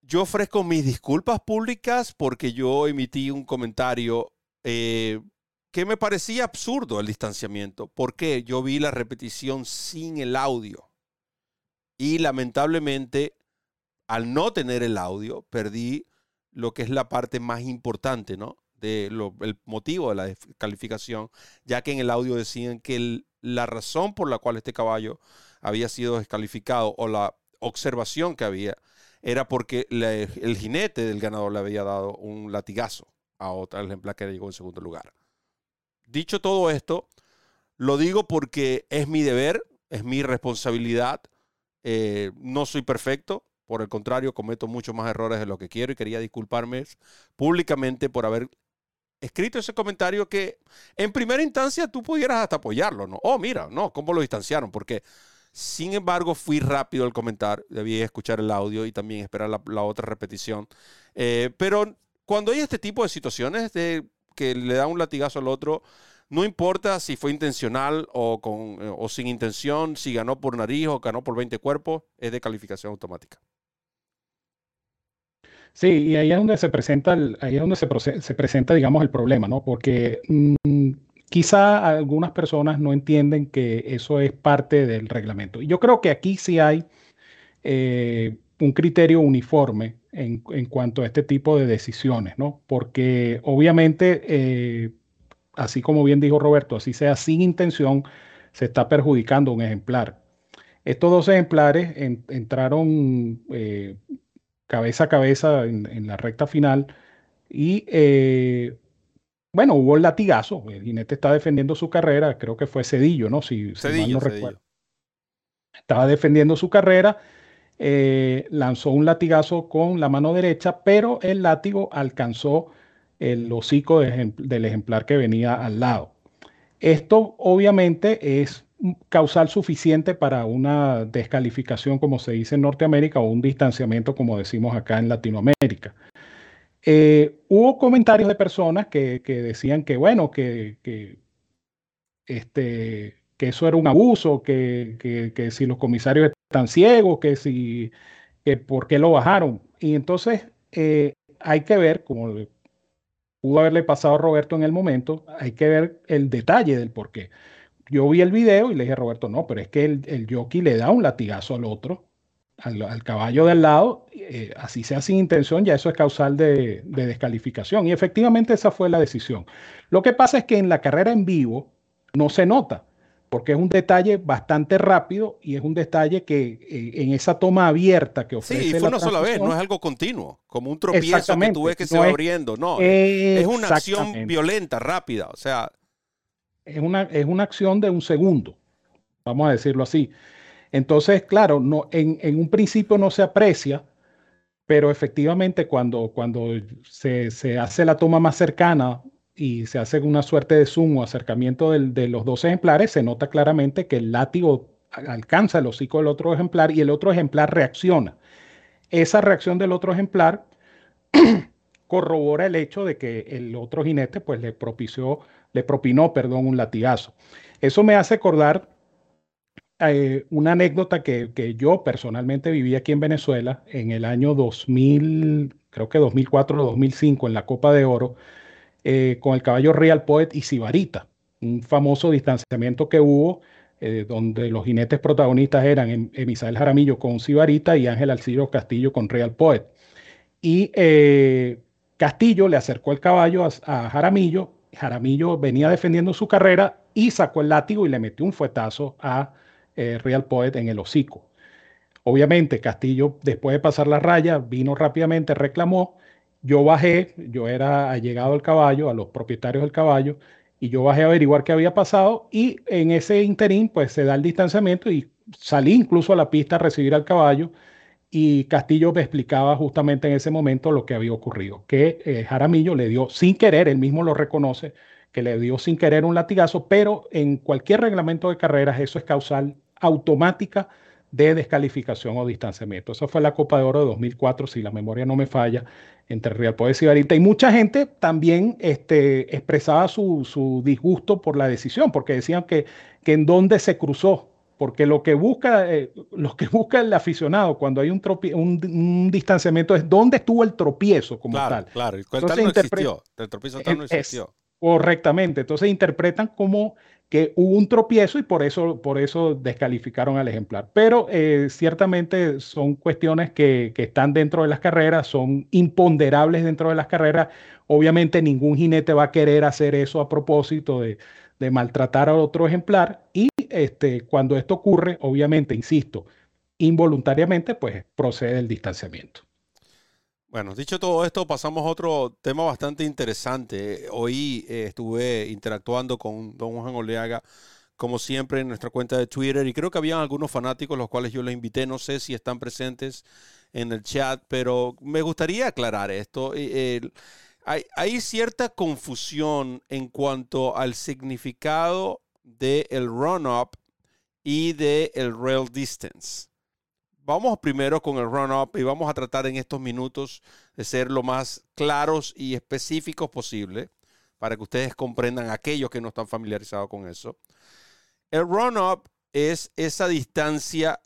Yo ofrezco mis disculpas públicas porque yo emití un comentario eh, que me parecía absurdo el distanciamiento, porque yo vi la repetición sin el audio. Y lamentablemente al no tener el audio, perdí lo que es la parte más importante, ¿no? De el motivo de la descalificación, ya que en el audio decían que la razón por la cual este caballo había sido descalificado o la observación que había era porque el jinete del ganador le había dado un latigazo a otra ejemplar que llegó en segundo lugar. Dicho todo esto, lo digo porque es mi deber, es mi responsabilidad. Eh, no soy perfecto, por el contrario, cometo muchos más errores de lo que quiero y quería disculparme públicamente por haber escrito ese comentario que en primera instancia tú pudieras hasta apoyarlo, ¿no? Oh, mira, no, ¿cómo lo distanciaron? Porque, sin embargo, fui rápido al comentar, debí escuchar el audio y también esperar la, otra repetición. Eh, pero cuando hay este tipo de situaciones de que le da un latigazo al otro, no importa si fue intencional o, eh, o sin intención, si ganó por nariz o ganó por 20 cuerpos, es de calificación automática. Sí, y ahí es donde se presenta, el, ahí es donde se, se, presenta, digamos, el problema, ¿no? Porque mm, quizá algunas personas no entienden que eso es parte del reglamento. Y yo creo que aquí sí hay eh, un criterio uniforme en, en, cuanto a este tipo de decisiones, ¿no? Porque obviamente, eh, así como bien dijo Roberto, así sea sin intención, se está perjudicando un ejemplar. Estos dos ejemplares entraron eh, cabeza a cabeza en, la recta final. Y eh, bueno, hubo el latigazo. El jinete está defendiendo su carrera. Creo que fue Cedillo, ¿no? Si, mal no recuerdo. Estaba defendiendo su carrera. Eh, lanzó un latigazo con la mano derecha, pero el látigo alcanzó el hocico del ejemplar que venía al lado. Esto obviamente es causal suficiente para una descalificación, como se dice en Norteamérica, o un distanciamiento, como decimos acá en Latinoamérica. Eh, hubo comentarios de personas que, decían que, bueno, que, este, que eso era un abuso, que, si los comisarios están ciegos, que si, que por qué lo bajaron. Y entonces eh, hay que ver, como pudo haberle pasado a Roberto en el momento, hay que ver el detalle del por qué yo vi el video y le dije a Roberto, no, pero es que el, el jockey le da un latigazo al otro, al, caballo del lado, eh, así sea sin intención, ya eso es causal de, descalificación. Y efectivamente esa fue la decisión. Lo que pasa es que en la carrera en vivo no se nota, porque es un detalle bastante rápido y es un detalle que eh, en esa toma abierta que ofrece. Sí, fue una sola vez, no es algo continuo, como un tropiezo que tú ves que se va abriendo, no. Es una acción violenta, rápida, o sea. Es una, es una acción de un segundo, vamos a decirlo así. Entonces, claro, no, en, en un principio no se aprecia, pero efectivamente cuando, cuando se, se, hace la toma más cercana y se hace una suerte de zoom o acercamiento de los dos ejemplares, se nota claramente que el látigo alcanza el hocico del otro ejemplar y el otro ejemplar reacciona. Esa reacción del otro ejemplar corrobora el hecho de que el otro jinete pues le propició, le propinó, perdón, un latigazo. Eso me hace acordar eh, una anécdota que, que, yo personalmente viví aquí en Venezuela en el año 2000, creo que 2004 o 2005 en la Copa de Oro eh, con el caballo Real Poet y Sibarita, un famoso distanciamiento que hubo eh, donde los jinetes protagonistas eran em, Emisael Jaramillo con Sibarita y Ángel Alciro Castillo con Real Poet. Y Castillo le acercó el caballo a, Jaramillo, Jaramillo venía defendiendo su carrera y sacó el látigo y le metió un fuetazo a Real Poet en el hocico. Obviamente Castillo, después de pasar la raya, vino rápidamente, reclamó yo bajé, yo era allegado al caballo, a los propietarios del caballo, y yo bajé a averiguar qué había pasado y en ese interín pues se da el distanciamiento y salí incluso a la pista a recibir al caballo y Castillo me explicaba justamente en ese momento lo que había ocurrido, que eh, Jaramillo le dio sin querer, él mismo lo reconoce, que le dio sin querer un latigazo, pero en cualquier reglamento de carreras eso es causal automática de descalificación o distanciamiento. Esa fue la Copa de Oro de 2004, si la memoria no me falla, entre Real Poder y Varita. Y mucha gente también este, expresaba su, disgusto por la decisión, porque decían que, que en dónde se cruzó. Porque lo que busca, eh, lo que busca el aficionado cuando hay un, un, distanciamiento es dónde estuvo el tropiezo como tal. Claro, el tal no existió. El tropiezo tal no existió. correctamente. Entonces interpretan como que hubo un tropiezo y por eso, por eso descalificaron al ejemplar. Pero eh, ciertamente son cuestiones que, que, están dentro de las carreras, son imponderables dentro de las carreras. Obviamente ningún jinete va a querer hacer eso a propósito de, de maltratar a otro ejemplar y este, cuando esto ocurre, obviamente, insisto, involuntariamente, pues procede el distanciamiento. Bueno, dicho todo esto, pasamos a otro tema bastante interesante. Hoy eh, estuve interactuando con don Juan Oleaga, como siempre, en nuestra cuenta de Twitter, y creo que habían algunos fanáticos, los cuales yo le invité, no sé si están presentes en el chat, pero me gustaría aclarar esto. hay, cierta confusión en cuanto al significado del run-up y del rail distance vamos primero con el run-up y vamos a tratar en estos minutos de ser lo más claros y específicos posible para que ustedes comprendan aquellos que no están familiarizados con eso. El run-up es esa distancia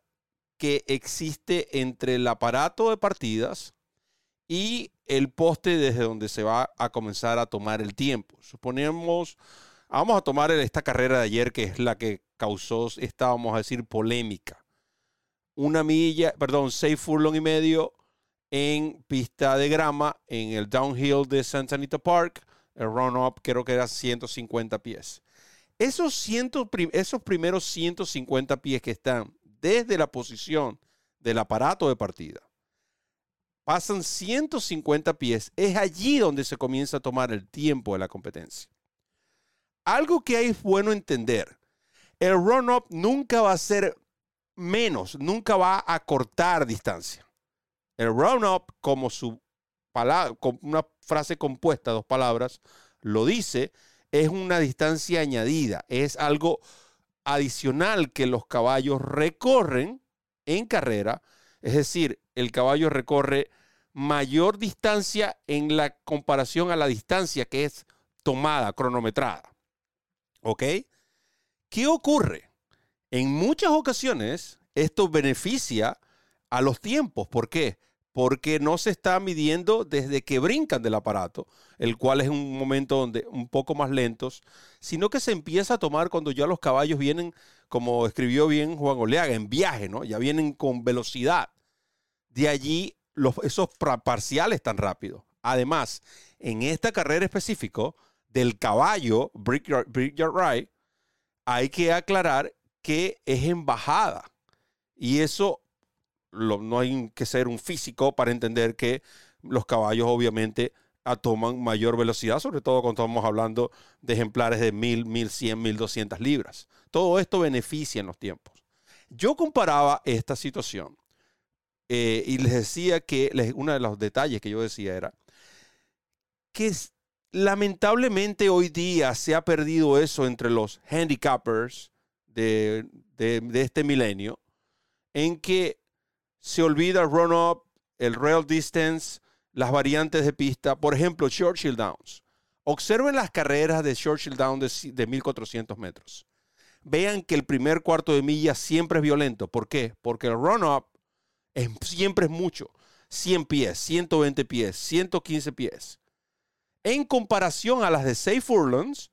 que existe entre el aparato de partidas y el poste desde donde se va a comenzar a tomar el tiempo. Suponemos, vamos a tomar esta carrera de ayer que es la que causó esta, vamos a decir, polémica una milla, perdón, seis furlong y medio en pista de grama en el downhill de Santa Anita Park. El run-up creo que era 150 pies. Esos, ciento, esos primeros 150 pies que están desde la posición del aparato de partida, pasan 150 pies. Es allí donde se comienza a tomar el tiempo de la competencia. Algo que hay bueno entender. El run-up nunca va a ser menos, nunca va a cortar distancia. El run-up, como su palabra, una frase compuesta, dos palabras, lo dice, es una distancia añadida, es algo adicional que los caballos recorren en carrera, es decir, el caballo recorre mayor distancia en la comparación a la distancia que es tomada, cronometrada. ¿Ok? ¿Qué ocurre? En muchas ocasiones, esto beneficia a los tiempos. ¿Por qué? Porque no se está midiendo desde que brincan del aparato, el cual es un momento donde un poco más lentos, sino que se empieza a tomar cuando ya los caballos vienen, como escribió bien Juan Oleaga, en viaje, ¿no? Ya vienen con velocidad. De allí los, esos parciales tan rápidos. Además, en esta carrera específica del caballo Brickyard Ride, hay que aclarar que es embajada. Y eso no hay que ser un físico para entender que los caballos obviamente toman mayor velocidad, sobre todo cuando estamos hablando de ejemplares de 1000, 1100, 1200 libras. Todo esto beneficia en los tiempos. Yo comparaba esta situación eh, y les decía que uno de los detalles que yo decía era que lamentablemente hoy día se ha perdido eso entre los handicappers de, de este milenio, en que se olvida el run-up, el rail distance, las variantes de pista. Por ejemplo, Churchill Downs. Observen las carreras de Churchill Downs de, 1400 metros. Vean que el primer cuarto de milla siempre es violento. ¿Por qué? Porque el run-up siempre es mucho. 100 pies, 120 pies, 115 pies. En comparación a las de 6 furlongs,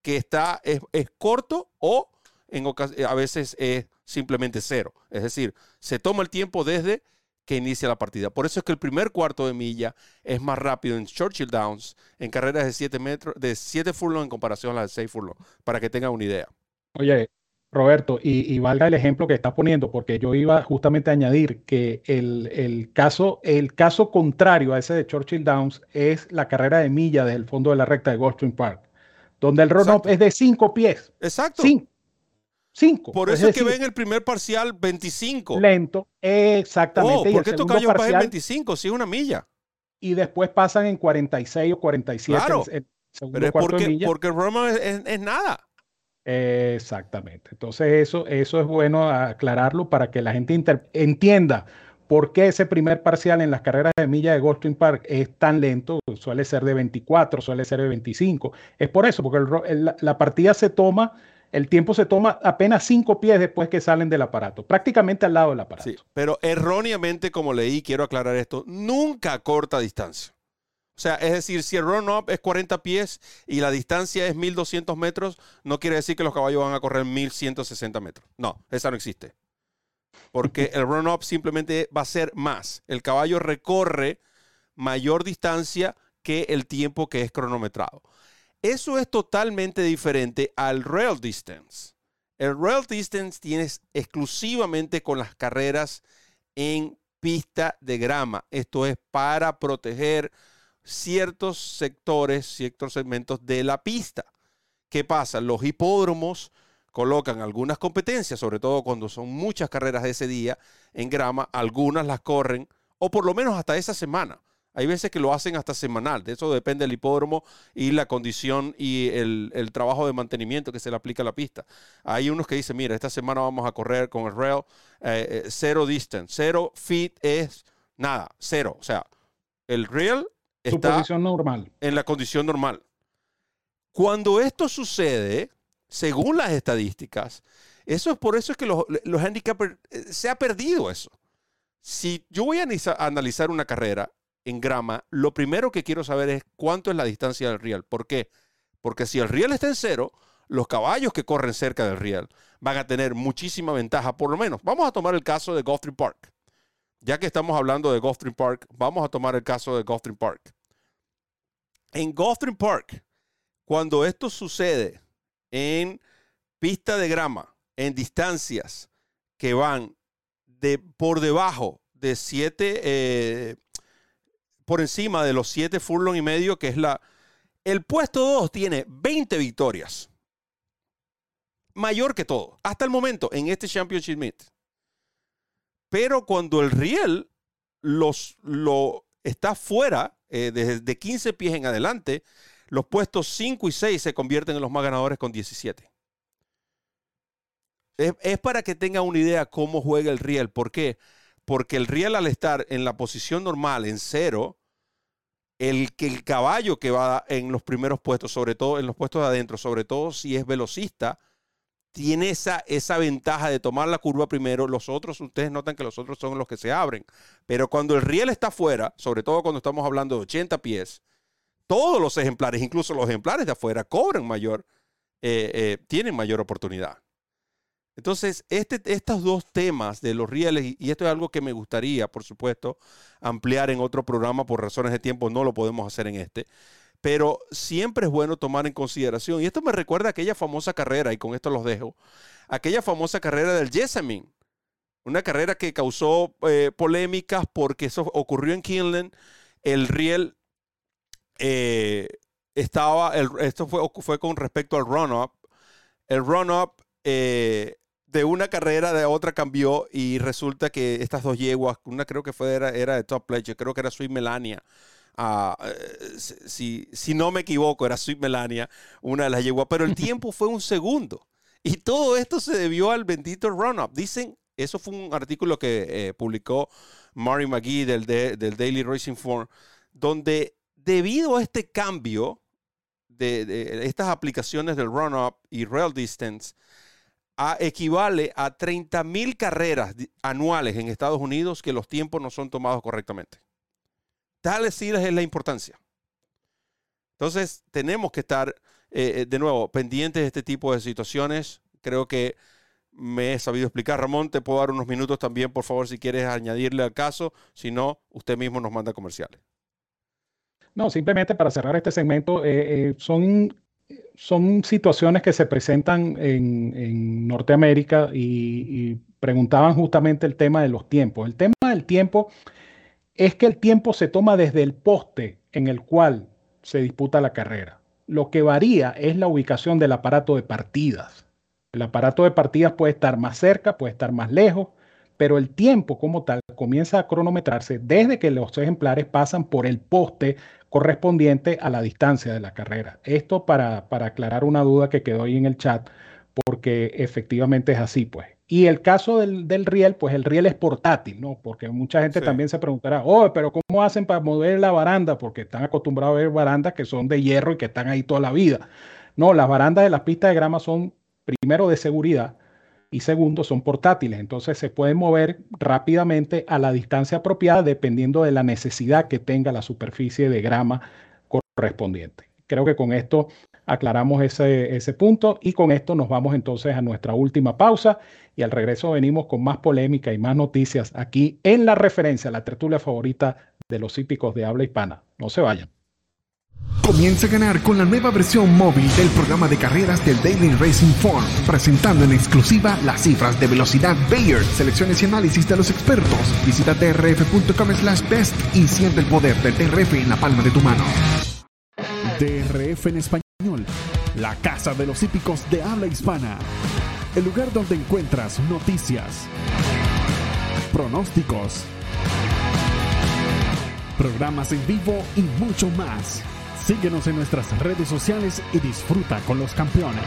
que está, es, corto o en a veces es simplemente cero. Es decir, se toma el tiempo desde que inicia la partida. Por eso es que el primer cuarto de milla es más rápido en Churchill Downs en carreras de 7 metros, de 7 furlong en comparación a las de 6 furlong, para que tengan una idea. Oye, Roberto, y, valga el ejemplo que estás poniendo, porque yo iba justamente a añadir que el, caso, el caso contrario a ese de Churchill Downs es la carrera de milla del fondo de la recta de Goldstream Park, donde el run-up es de 5 pies. Exacto. 5. Por eso es, que ven el primer parcial 25. Lento, exactamente. Oh, ¿Por qué estos caballos pasan 25? Si es una milla. Y después pasan en 46 o 47. Claro. pero es porque, porque Roma es, es, nada. Exactamente. Entonces eso, eso es bueno aclararlo para que la gente entienda por qué ese primer parcial en las carreras de milla de Goldstream Park es tan lento. Suele ser de 24, suele ser de 25. Es por eso, porque la partida se toma el tiempo se toma apenas cinco pies después que salen del aparato, prácticamente al lado del aparato. Sí, pero erróneamente, como leí, quiero aclarar esto, nunca corta distancia. O sea, es decir, si el run-up es 40 pies y la distancia es 1200 metros, no quiere decir que los caballos van a correr 1160 metros. No, esa no existe. Porque el run-up simplemente va a ser más. El caballo recorre mayor distancia que el tiempo que es cronometrado. Eso es totalmente diferente al rail distance. El rail distance tienes exclusivamente con las carreras en pista de grama. Esto es para proteger ciertos sectores, ciertos segmentos de la pista. ¿Qué pasa? Los hipódromos colocan algunas competencias, sobre todo cuando son muchas carreras de ese día en grama, algunas las corren, o por lo menos hasta esa semana. Hay veces que lo hacen hasta semanal, de eso depende del hipódromo y la condición y el, trabajo de mantenimiento que se le aplica a la pista. Hay unos que dicen, mira, esta semana vamos a correr con el rail eh, eh, cero distance, cero feet es nada, cero. O sea, el rail está normal. en la condición normal. Cuando esto sucede, según las estadísticas, eso es por eso es que los, los handicappers eh, se ha perdido eso. Si yo voy a analizar una carrera en grama, lo primero que quiero saber es cuánto es la distancia del riel. ¿Por qué? Porque si el riel está en cero, los caballos que corren cerca del riel van a tener muchísima ventaja, por lo menos. Vamos a tomar el caso de Gulfstream Park. Ya que estamos hablando de Gulfstream Park, vamos a tomar el caso de Gulfstream Park. En Gulfstream Park, cuando esto sucede en pista de grama, en distancias que van de por debajo de 7 por encima de los 7 furlong y medio, que es la... El puesto 2 tiene 20 victorias. Mayor que todo, hasta el momento, en este Championship Meet. Pero cuando el Riel los, lo está fuera, eh, desde 15 pies en adelante, los puestos 5 y 6 se convierten en los más ganadores con 17. Es, es para que tengan una idea cómo juega el Riel. ¿Por qué? Porque el riel al estar en la posición normal, en cero, el que el caballo que va en los primeros puestos, sobre todo en los puestos de adentro, sobre todo si es velocista, tiene esa, esa ventaja de tomar la curva primero. Los otros, ustedes notan que los otros son los que se abren. Pero cuando el riel está afuera, sobre todo cuando estamos hablando de 80 pies, todos los ejemplares, incluso los ejemplares de afuera, cobran mayor, eh, eh, tienen mayor oportunidad. Entonces, este, estos dos temas de los rieles, y esto es algo que me gustaría, por supuesto, ampliar en otro programa, por razones de tiempo no lo podemos hacer en este, pero siempre es bueno tomar en consideración, y esto me recuerda a aquella famosa carrera, y con esto los dejo, aquella famosa carrera del Jessamine, una carrera que causó eh, polémicas porque eso ocurrió en Kinland, el riel eh, estaba, el, esto fue, fue con respecto al run-up. El run-up eh, de una carrera de otra cambió y resulta que estas dos yeguas, una creo que fue, era, de Top Pledge, creo que era Sweet Melania. Eh, si, si, no me equivoco, era Sweet Melania, una de las yeguas, pero el tiempo fue un segundo. Y todo esto se debió al bendito run-up. Dicen, eso fue un artículo que eh, publicó Mari McGee del, del Daily Racing Form, donde debido a este cambio de, de estas aplicaciones del run-up y rail distance, equivale a 30 mil carreras anuales en Estados Unidos que los tiempos no son tomados correctamente. Tal es la importancia. Entonces, tenemos que estar, eh, eh, de nuevo, pendientes de este tipo de situaciones. Creo que me he sabido explicar. Ramón, te puedo dar unos minutos también, por favor, si quieres añadirle al caso. Si no, usted mismo nos manda comerciales. No, simplemente para cerrar este segmento, eh, son son situaciones que se presentan en, Norteamérica y, preguntaban justamente el tema de los tiempos. El tema del tiempo es que el tiempo se toma desde el poste en el cual se disputa la carrera. Lo que varía es la ubicación del aparato de partidas. El aparato de partidas puede estar más cerca, puede estar más lejos, pero el tiempo como tal comienza a cronometrarse desde que los ejemplares pasan por el poste correspondiente a la distancia de la carrera. Esto para, para aclarar una duda que quedó ahí en el chat, porque efectivamente es así, pues. Y el caso del, del, riel, pues el riel es portátil, ¿no? Porque mucha gente también se preguntará, oh, pero ¿cómo hacen para mover la baranda? Porque están acostumbrados a ver barandas que son de hierro y que están ahí toda la vida. No, las barandas de las pistas de grama son primero de seguridad y segundo son portátiles, entonces se pueden mover rápidamente a la distancia apropiada dependiendo de la necesidad que tenga la superficie de grama correspondiente. Creo que con esto aclaramos ese, ese punto y con esto nos vamos entonces a nuestra última pausa y al regreso venimos con más polémica y más noticias aquí en la referencia, la tertulia favorita de los hípicos de habla hispana. No se vayan. Comienza a ganar con la nueva versión móvil del programa de carreras del Daily Racing Form, presentando en exclusiva las cifras de velocidad Bayer, selecciones y análisis de los expertos. Visita drf.com slash best y siente el poder del DRF en la palma de tu mano. DRF en español, la casa de los hípicos de habla hispana. El lugar donde encuentras noticias, pronósticos, programas en vivo y mucho más. Síguenos en nuestras redes sociales y disfruta con los campeones.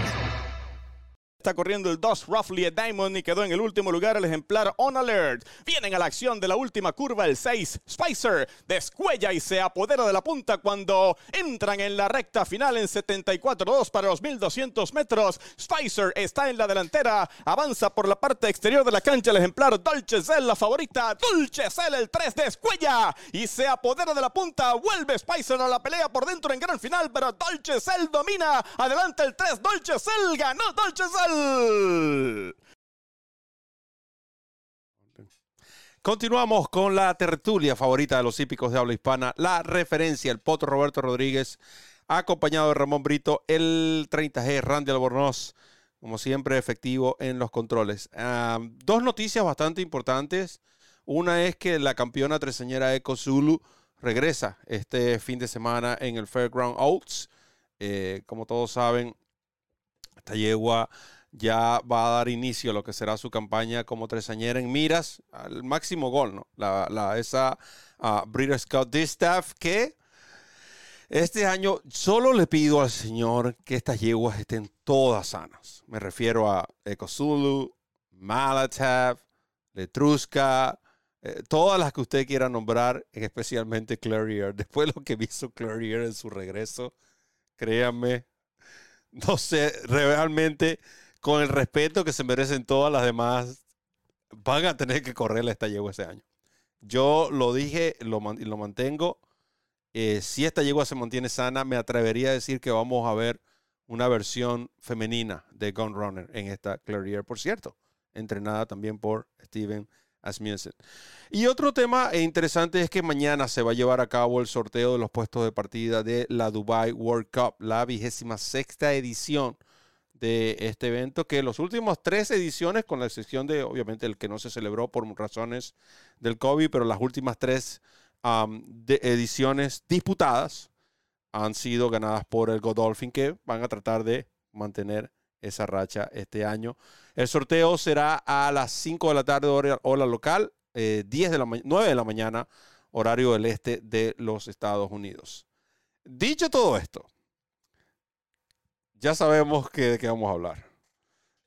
Está corriendo el 2 Roughly a Diamond y quedó en el último lugar el ejemplar On Alert. Vienen a la acción de la última curva el 6 Spicer. Descuella y se apodera de la punta cuando entran en la recta final en 74-2 para los 1200 metros. Spicer está en la delantera. Avanza por la parte exterior de la cancha el ejemplar Dolce Cell, la favorita. Dolce Cell, el 3 descuella y se apodera de la punta. Vuelve Spicer a la pelea por dentro en gran final, pero Dolce Cell domina. Adelante el 3 Dolce Cell. Ganó Dolce Cell. Continuamos con la tertulia favorita de los hípicos de habla hispana, la referencia, el Poto Roberto Rodríguez, acompañado de Ramón Brito, el 30G, Randy Albornoz, como siempre efectivo en los controles. Ah, dos noticias bastante importantes. Una es que la campeona treseñera Eco Zulu regresa este fin de semana en el Fairground Oaks. Eh, como todos saben, esta yegua ya va a dar inicio a lo que será su campaña como tresañera en miras al máximo gol, ¿no? La, esa uh, British Scout Distaff que este año solo le pido al Señor que estas yeguas estén todas sanas. Me refiero a Ecozulu, Malatav, Letrusca, eh, todas las que usted quiera nombrar, especialmente Clarier. Después de lo que hizo Clarier en su regreso, créanme, no sé, realmente con el respeto que se merecen todas las demás, van a tener que correrle esta yegua ese año. Yo lo dije y lo, lo, mantengo. Eh, si esta yegua se mantiene sana, me atrevería a decir que vamos a ver una versión femenina de Gun Runner en esta Clarier, por cierto, entrenada también por Steven Asmussen. Y otro tema interesante es que mañana se va a llevar a cabo el sorteo de los puestos de partida de la Dubai World Cup, la vigésima sexta edición de este evento, que los últimos tres ediciones, con la excepción de, obviamente, el que no se celebró por razones del COVID, pero las últimas tres ediciones disputadas han sido ganadas por el Godolphin, que van a tratar de mantener esa racha este año. El sorteo será a las 5 de la tarde, hora, local, 10 eh, de la 9 de la mañana, horario del este de los Estados Unidos. Dicho todo esto, ya sabemos que, de qué vamos a hablar.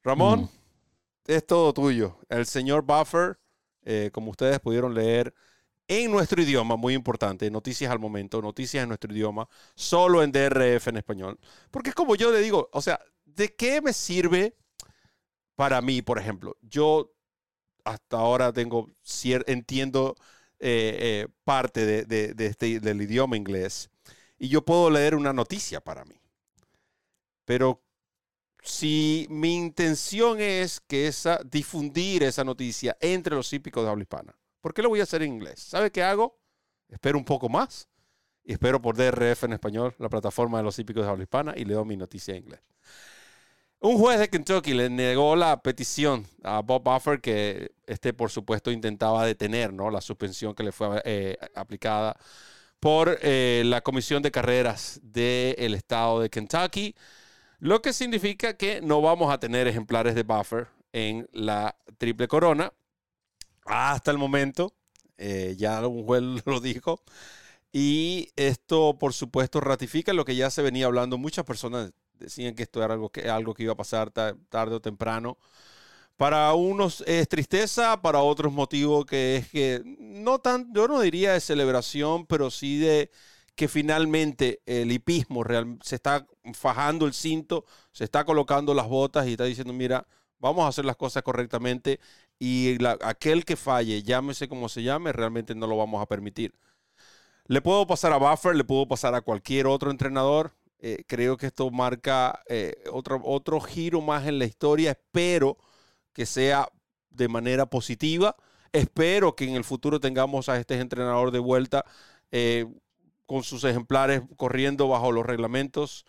Ramón, mm. es todo tuyo. El señor Buffer, eh, como ustedes pudieron leer en nuestro idioma, muy importante, noticias al momento, noticias en nuestro idioma, solo en DRF en español. Porque es como yo le digo, o sea, ¿de qué me sirve para mí, por ejemplo? Yo hasta ahora tengo, entiendo eh, eh, parte de, este, del idioma inglés y yo puedo leer una noticia para mí. Pero si mi intención es que esa, difundir esa noticia entre los hípicos de habla hispana, ¿por qué lo voy a hacer en inglés? ¿Sabe qué hago? Espero un poco más y espero por DRF en español, la plataforma de los hípicos de habla hispana, y leo mi noticia en inglés. Un juez de Kentucky le negó la petición a Bob Buffer que este, por supuesto, intentaba detener ¿no? la suspensión que le fue eh, aplicada por eh, la Comisión de Carreras del estado de Kentucky, lo que significa que no vamos a tener ejemplares de Buffer en la Triple Corona hasta el momento. Eh, ya un juez lo dijo. Y esto, por supuesto, ratifica lo que ya se venía hablando. Muchas personas decían que esto era algo que, algo que iba a pasar tarde o temprano. Para unos es tristeza, para otros motivo que es que no tan, yo no diría de celebración, pero sí de que finalmente el hipismo se está fajando el cinto, se está colocando las botas y está diciendo, mira, vamos a hacer las cosas correctamente y aquel que falle, llámese como se llame, realmente no lo vamos a permitir. Le puedo pasar a Buffer, le puedo pasar a cualquier otro entrenador, eh, creo que esto marca eh, otro, otro giro más en la historia. Espero que sea de manera positiva. Espero que en el futuro tengamos a este entrenador de vuelta eh, con sus ejemplares corriendo bajo los reglamentos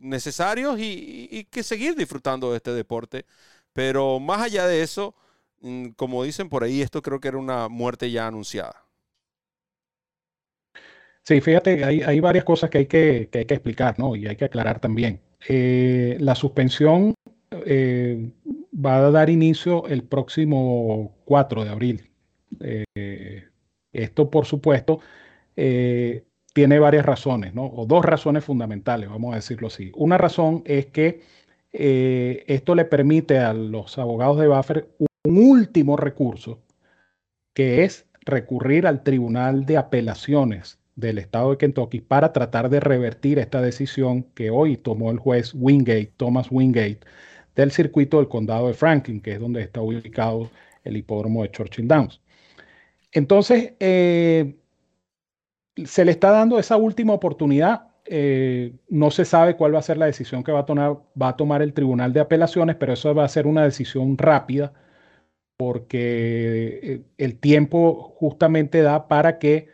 necesarios y, que seguir disfrutando de este deporte. Pero más allá de eso, mm, como dicen por ahí, esto creo que era una muerte ya anunciada. Sí, fíjate, hay, varias cosas que hay que, que, hay que explicar, ¿no? Y hay que aclarar también. Eh, la suspensión eh, va a dar inicio el próximo 4 de abril. Eh, esto, por supuesto, tiene varias razones. O dos razones fundamentales, vamos a decirlo así. Una razón es que esto le permite a los abogados de Buffer un último recurso, que es recurrir al Tribunal de Apelaciones del estado de Kentucky para tratar de revertir esta decisión que hoy tomó el juez Wingate, Thomas Wingate, del circuito del condado de Franklin, que es donde está ubicado el hipódromo de Churchill Downs. Entonces, eh, se le está dando esa última oportunidad. Eh, no se sabe cuál va a ser la decisión que va a, tomar, va a tomar el Tribunal de Apelaciones, pero eso va a ser una decisión rápida porque eh, el tiempo justamente da para que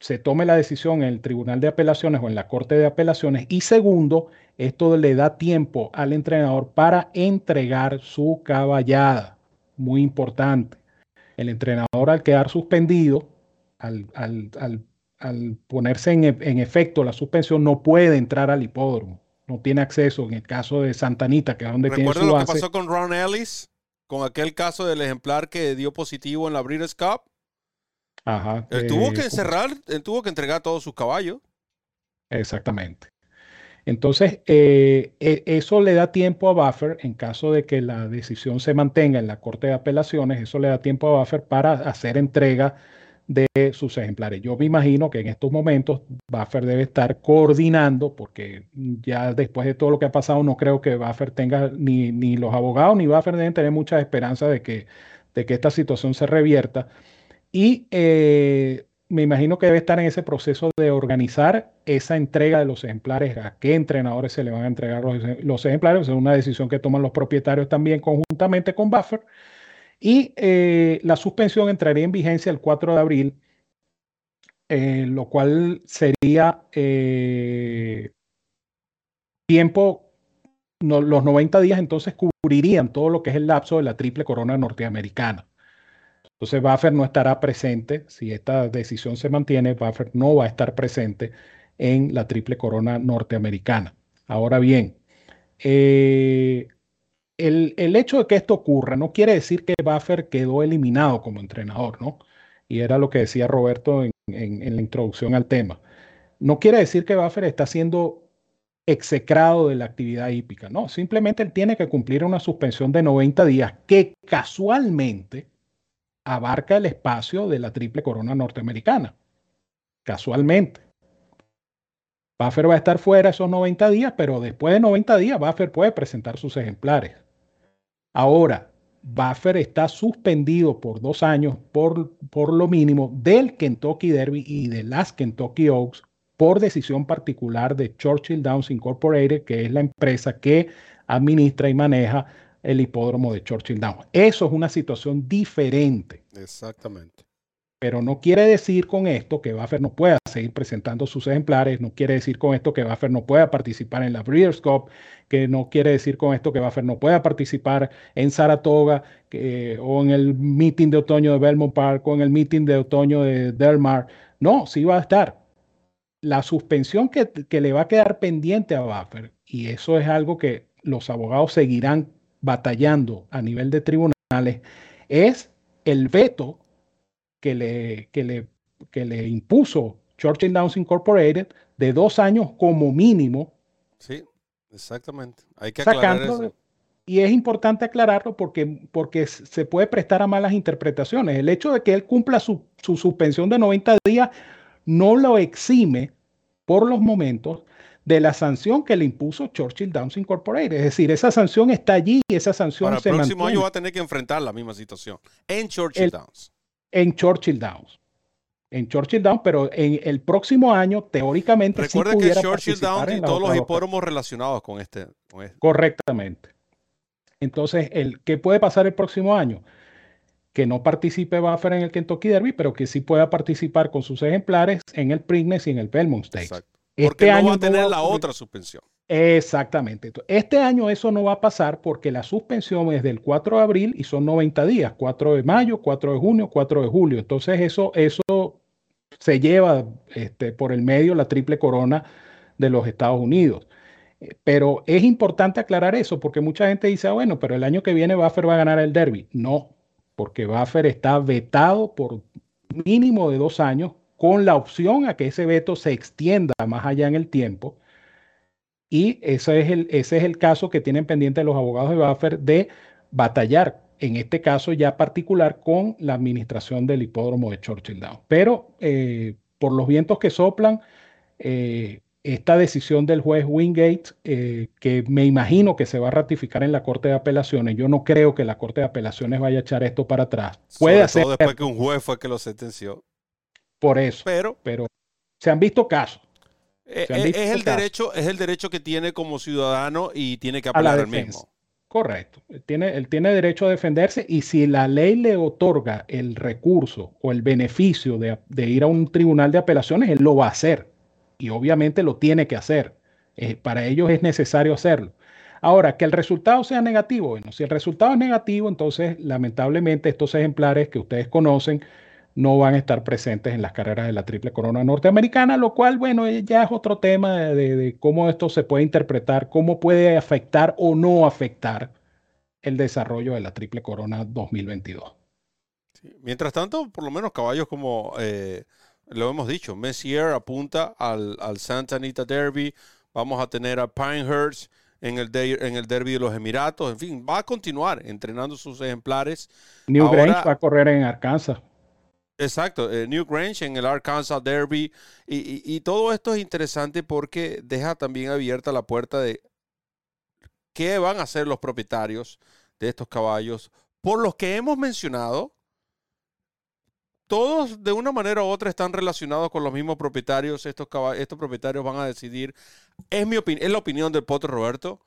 se tome la decisión en el Tribunal de Apelaciones o en la Corte de Apelaciones. Y segundo, esto le da tiempo al entrenador para entregar su caballada. Muy importante. El entrenador al quedar suspendido, al, ponerse en, en, efecto la suspensión, no puede entrar al hipódromo. No tiene acceso en el caso de Santanita, que es donde tiene su lo que pasó con Ron Ellis? Con aquel caso del ejemplar que dio positivo en la Breeders' Cup Ajá. Él tuvo eh, que encerrar, él tuvo que entregar todos sus caballos. Exactamente. Entonces, eh, e, eso le da tiempo a Buffer, en caso de que la decisión se mantenga en la Corte de Apelaciones, eso le da tiempo a Buffer para hacer entrega de sus ejemplares. Yo me imagino que en estos momentos Buffer debe estar coordinando, porque ya después de todo lo que ha pasado, no creo que Buffer tenga, ni, ni los abogados ni Buffer deben tener mucha esperanza de que, de que esta situación se revierta y eh, me imagino que debe estar en ese proceso de organizar esa entrega de los ejemplares, a qué entrenadores se le van a entregar los, ejemplares, es una decisión que toman los propietarios también conjuntamente con Buffer. Y eh, la suspensión entraría en vigencia el 4 de abril, eh, lo cual sería tiempo, los 90 días entonces cubrirían todo lo que es el lapso de la triple corona norteamericana. Entonces Buffer no estará presente, si esta decisión se mantiene, Buffer no va a estar presente en la triple corona norteamericana. Ahora bien, eh, el, hecho de que esto ocurra no quiere decir que Buffer quedó eliminado como entrenador, ¿no? Y era lo que decía Roberto en, la introducción al tema. No quiere decir que Buffer está siendo execrado de la actividad hípica, no, simplemente él tiene que cumplir una suspensión de 90 días que casualmente abarca el espacio de la triple corona norteamericana. Casualmente. Buffer va a estar fuera esos 90 días, pero después de 90 días Buffer puede presentar sus ejemplares. Ahora, Buffer está suspendido por dos años por, por lo mínimo del Kentucky Derby y de las Kentucky Oaks por decisión particular de Churchill Downs Incorporated, que es la empresa que administra y maneja el hipódromo de Churchill Downs. Eso es una situación diferente. Exactamente. Pero no quiere decir con esto que Buffer no pueda seguir presentando sus ejemplares, no quiere decir con esto que Buffer no pueda participar en la Breeders' Cup, que no quiere decir con esto que Buffer no pueda participar en Saratoga o en el meeting de otoño de Belmont Park o en el meeting de otoño de Del Mar. No, sí va a estar. La suspensión que, que le va a quedar pendiente a Buffer, y eso es algo que los abogados seguirán batallando a nivel de tribunales, es el veto que le, que le, que le impuso Churchill Downs Incorporated de dos años como mínimo. Sí, exactamente. Hay que aclarar eso. Y es importante aclararlo porque, porque se puede prestar a malas interpretaciones. El hecho de que él cumpla su, su suspensión de 90 días no lo exime por los momentos de la sanción que le impuso Churchill Downs Incorporated. Es decir, esa sanción está allí y esa sanción Para el próximo año va a tener que enfrentar la misma situación en Churchill Downs en Churchill Downs. En Churchill Downs, pero en el próximo año, teóricamente, Recuerda que Churchill Downs y todos los hipódromos relacionados con este, este, Correctamente. Entonces, el, ¿qué puede pasar el próximo año? Que no participe Buffer en el Kentucky Derby, pero que sí pueda participar con sus ejemplares en el Preakness y en el Belmont Stakes. Exacto. Porque este no va a tener la otra suspensión. Exactamente. Este año eso no va a pasar porque la suspensión es del 4 de abril y son 90 días, 4 de mayo, 4 de junio, 4 de julio. Entonces eso, eso se lleva este, por el medio la triple corona de los Estados Unidos. Pero es importante aclarar eso porque mucha gente dice, ah, bueno, pero el año que viene Buffer va a ganar el derby. No, porque Buffer está vetado por mínimo de dos años con la opción a que ese veto se extienda más allá en el tiempo y ese es el, ese es el caso que tienen pendiente los abogados de Buffer de batallar, en este caso ya particular, con la administración del hipódromo de Churchill Downs. Pero eh, por los vientos que soplan, eh, esta decisión del juez Wingate, eh, que me imagino que se va a ratificar en la Corte de Apelaciones, yo no creo que la Corte de Apelaciones vaya a echar esto para atrás. Puede hacer. después que un juez fue que lo sentenció. Por eso. Pero, pero se han visto casos. Eh, eh, es, el derecho, es el derecho que tiene como ciudadano y tiene que apelar al mismo. Correcto. Él tiene, él tiene derecho a defenderse y si la ley le otorga el recurso o el beneficio de, ir a un tribunal de apelaciones, él lo va a hacer. Y obviamente lo tiene que hacer. Eh, para ellos es necesario hacerlo. Ahora, que el resultado sea negativo. Bueno, si el resultado es negativo, entonces lamentablemente estos ejemplares que ustedes conocen no van a estar presentes en las carreras de la Triple Corona norteamericana, lo cual, bueno, eh, ya es otro tema de, cómo esto se puede interpretar, cómo puede afectar o no afectar el desarrollo de la Triple Corona 2022. Mientras tanto, por lo menos caballos como eh, lo hemos dicho, Messier apunta al, Santa Anita Derby, vamos a tener a Pinehurst en el, en el Derby de los Emiratos, en fin, va a continuar entrenando sus ejemplares. New Grange va a correr en Arkansas. Exacto, eh, New Grange en el Arkansas Derby. Y, todo esto es interesante porque deja también abierta la puerta de qué van a hacer los propietarios de estos caballos, por los que hemos mencionado. Todos de una manera u otra están relacionados con los mismos propietarios. Estos, estos propietarios van a decidir. Es, mi es la opinión del Potro Roberto.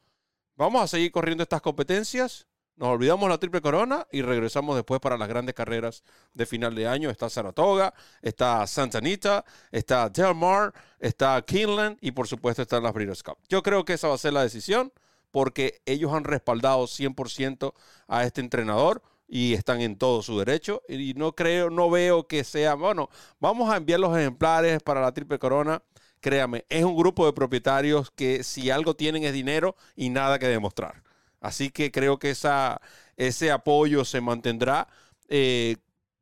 Vamos a seguir corriendo estas competencias nos olvidamos la triple corona y regresamos después para las grandes carreras de final de año. Está Saratoga, está Santa Anita, está Del Mar, está Kinland y por supuesto están las Breeders' Cup. Yo creo que esa va a ser la decisión porque ellos han respaldado 100% a este entrenador y están en todo su derecho y no creo, no veo que sea, bueno, vamos a enviar los ejemplares para la triple corona créame, es un grupo de propietarios que si algo tienen es dinero y nada que demostrar. Así que creo que ese apoyo se mantendrá. Eh,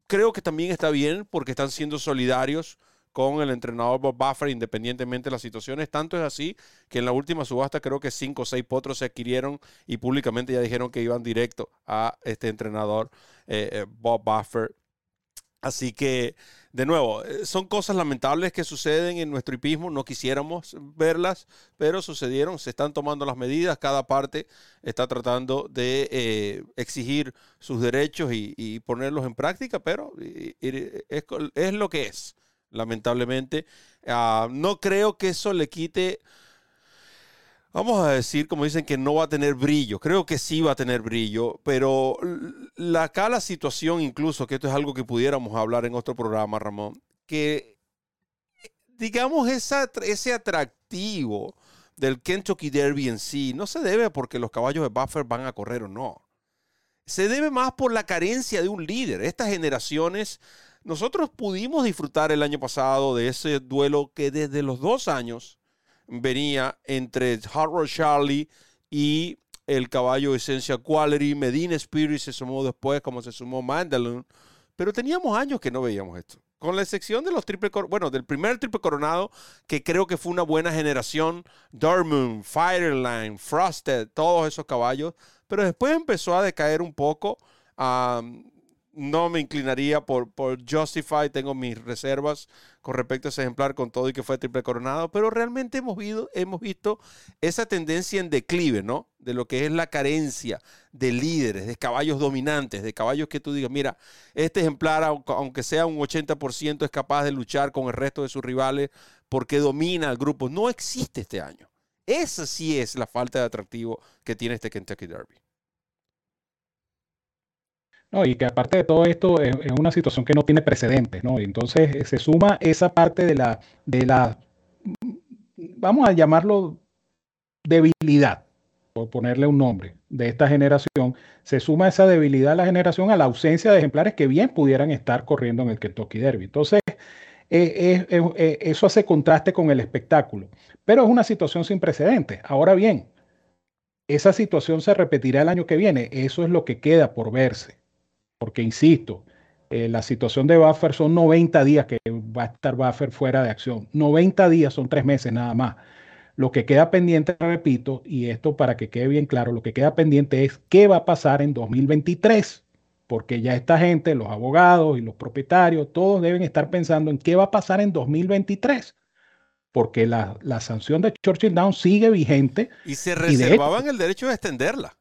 creo que también está bien porque están siendo solidarios con el entrenador Bob Buffer independientemente de las situaciones. Tanto es así que en la última subasta creo que cinco o seis potros se adquirieron y públicamente ya dijeron que iban directo a este entrenador eh, eh, Bob Buffer. Así que, de nuevo, eh, son cosas lamentables que suceden en nuestro hipismo, no quisiéramos verlas, pero sucedieron, se están tomando las medidas, cada parte está tratando de exigir sus derechos y, ponerlos en práctica, pero es lo que es lamentablemente. Ah, no creo que eso le quite, vamos a decir, como dicen, que no va a tener brillo. Creo que sí va a tener brillo, pero la, acá la situación, incluso, que esto es algo que pudiéramos hablar en otro programa, Ramón, que digamos ese atractivo del Kentucky Derby en sí no se debe porque los caballos de Buffer van a correr o no. Se debe más por la carencia de un líder. Estas generaciones nosotros pudimos disfrutar el año pasado de ese duelo que desde los dos años venía entre Hard Charlie y el caballo Esencia Quality. Medina Spirit se sumó después, como se sumó Mandalun. Pero teníamos años que no veíamos esto. Con la excepción de los triple, bueno, del primer triple coronado, que creo que fue una buena generación, Dormoon, Fireline, Frosted, todos esos caballos. Pero después empezó a decaer un poco no me inclinaría por, por Justify, tengo mis reservas con respecto a ese ejemplar con todo y que fue triple coronado, pero realmente hemos, visto, hemos visto esa tendencia en declive, ¿no? De lo que es la carencia de líderes, de caballos dominantes, de caballos que tú digas, mira, este ejemplar, aunque sea un 80%, es capaz de luchar con el resto de sus rivales porque domina al grupo. No existe este año. Esa sí es la falta de atractivo que tiene este Kentucky Derby. No, y que aparte de todo esto es, una situación que no tiene precedentes, ¿no? entonces eh, se suma esa parte de la, de la, vamos a llamarlo debilidad, por ponerle un nombre, de esta generación, se suma esa debilidad de la generación a la ausencia de ejemplares que bien pudieran estar corriendo en el Kentucky Derby. Entonces, eh, eh, eso hace contraste con el espectáculo, pero es una situación sin precedentes. Ahora bien, esa situación se repetirá el año que viene, eso es lo que queda por verse porque insisto, eh, la situación de Buffer son 90 días que va a estar Buffer fuera de acción. 90 días son tres meses nada más. Lo que queda pendiente, repito, y esto para que quede bien claro, lo que queda pendiente es qué va a pasar en 2023, porque ya esta gente, los abogados y los propietarios, todos deben estar pensando en qué va a pasar en 2023 porque la, sanción de Churchill Down sigue vigente. Y se reservaban el derecho de extenderla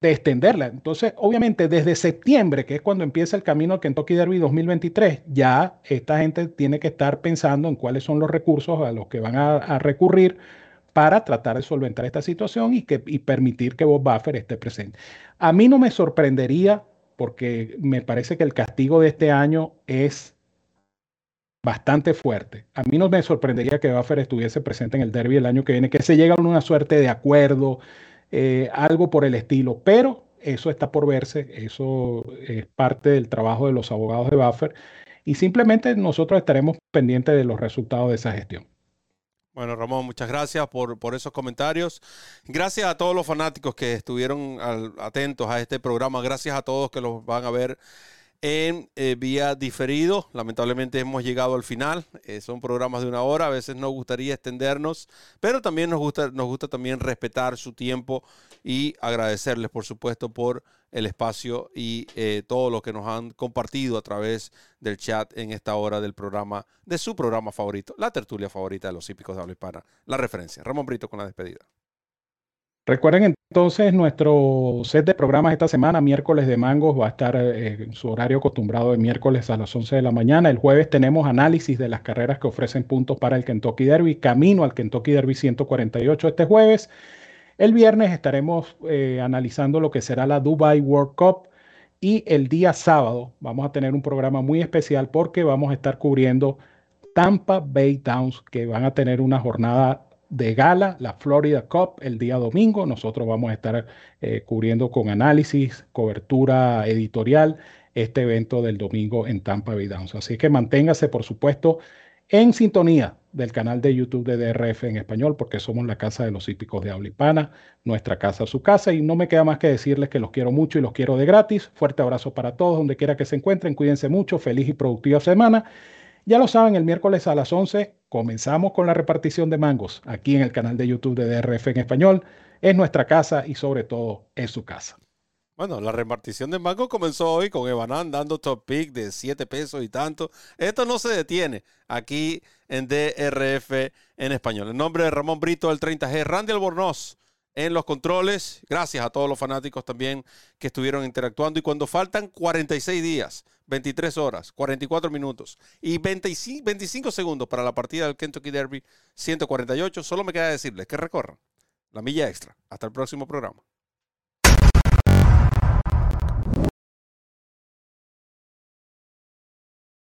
de extenderla. Entonces, obviamente, desde septiembre, que es cuando empieza el camino al Kentucky Derby 2023, ya esta gente tiene que estar pensando en cuáles son los recursos a los que van a, recurrir para tratar de solventar esta situación y, que, y permitir que Bob Buffer esté presente. A mí no me sorprendería, porque me parece que el castigo de este año es bastante fuerte. A mí no me sorprendería que Buffer estuviese presente en el derby el año que viene, que se llegue a una suerte de acuerdo, eh, algo por el estilo, pero eso está por verse, eso es parte del trabajo de los abogados de Buffer y simplemente nosotros estaremos pendientes de los resultados de esa gestión. Bueno, Ramón, muchas gracias por, por esos comentarios. Gracias a todos los fanáticos que estuvieron atentos a este programa. Gracias a todos que los van a ver en eh, vía diferido. Lamentablemente hemos llegado al final. Eh, son programas de una hora. A veces nos gustaría extendernos, pero también nos gusta, nos gusta también respetar su tiempo y agradecerles, por supuesto, por el espacio y eh, todo lo que nos han compartido a través del chat en esta hora del programa, de su programa favorito, la tertulia favorita de los hípicos de habla hispana, la referencia. Ramón Brito con la despedida. Recuerden entonces nuestro set de programas esta semana, miércoles de mangos, va a estar eh, en su horario acostumbrado de miércoles a las 11 de la mañana. El jueves tenemos análisis de las carreras que ofrecen puntos para el Kentucky Derby, camino al Kentucky Derby 148 este jueves. El viernes estaremos eh, analizando lo que será la Dubai World Cup y el día sábado vamos a tener un programa muy especial porque vamos a estar cubriendo Tampa Bay Downs, que van a tener una jornada de gala, la Florida Cup, el día domingo. Nosotros vamos a estar eh, cubriendo con análisis, cobertura editorial este evento del domingo en Tampa Bay Downs. Así que manténgase, por supuesto, en sintonía del canal de YouTube de DRF en español, porque somos la casa de los hípicos de habla nuestra casa, su casa, y no me queda más que decirles que los quiero mucho y los quiero de gratis. Fuerte abrazo para todos, donde quiera que se encuentren, cuídense mucho, feliz y productiva semana. Ya lo saben, el miércoles a las 11 comenzamos con la repartición de mangos aquí en el canal de YouTube de DRF en español. Es nuestra casa y sobre todo es su casa. Bueno, la repartición de mangos comenzó hoy con Evanán dando top pick de 7 pesos y tanto. Esto no se detiene aquí en DRF en español. En nombre de Ramón Brito del 30G, Randy Albornoz en los controles. Gracias a todos los fanáticos también que estuvieron interactuando. Y cuando faltan 46 días, 23 horas, 44 minutos y 25, 25 segundos para la partida del Kentucky Derby 148, solo me queda decirles que recorran la milla extra. Hasta el próximo programa.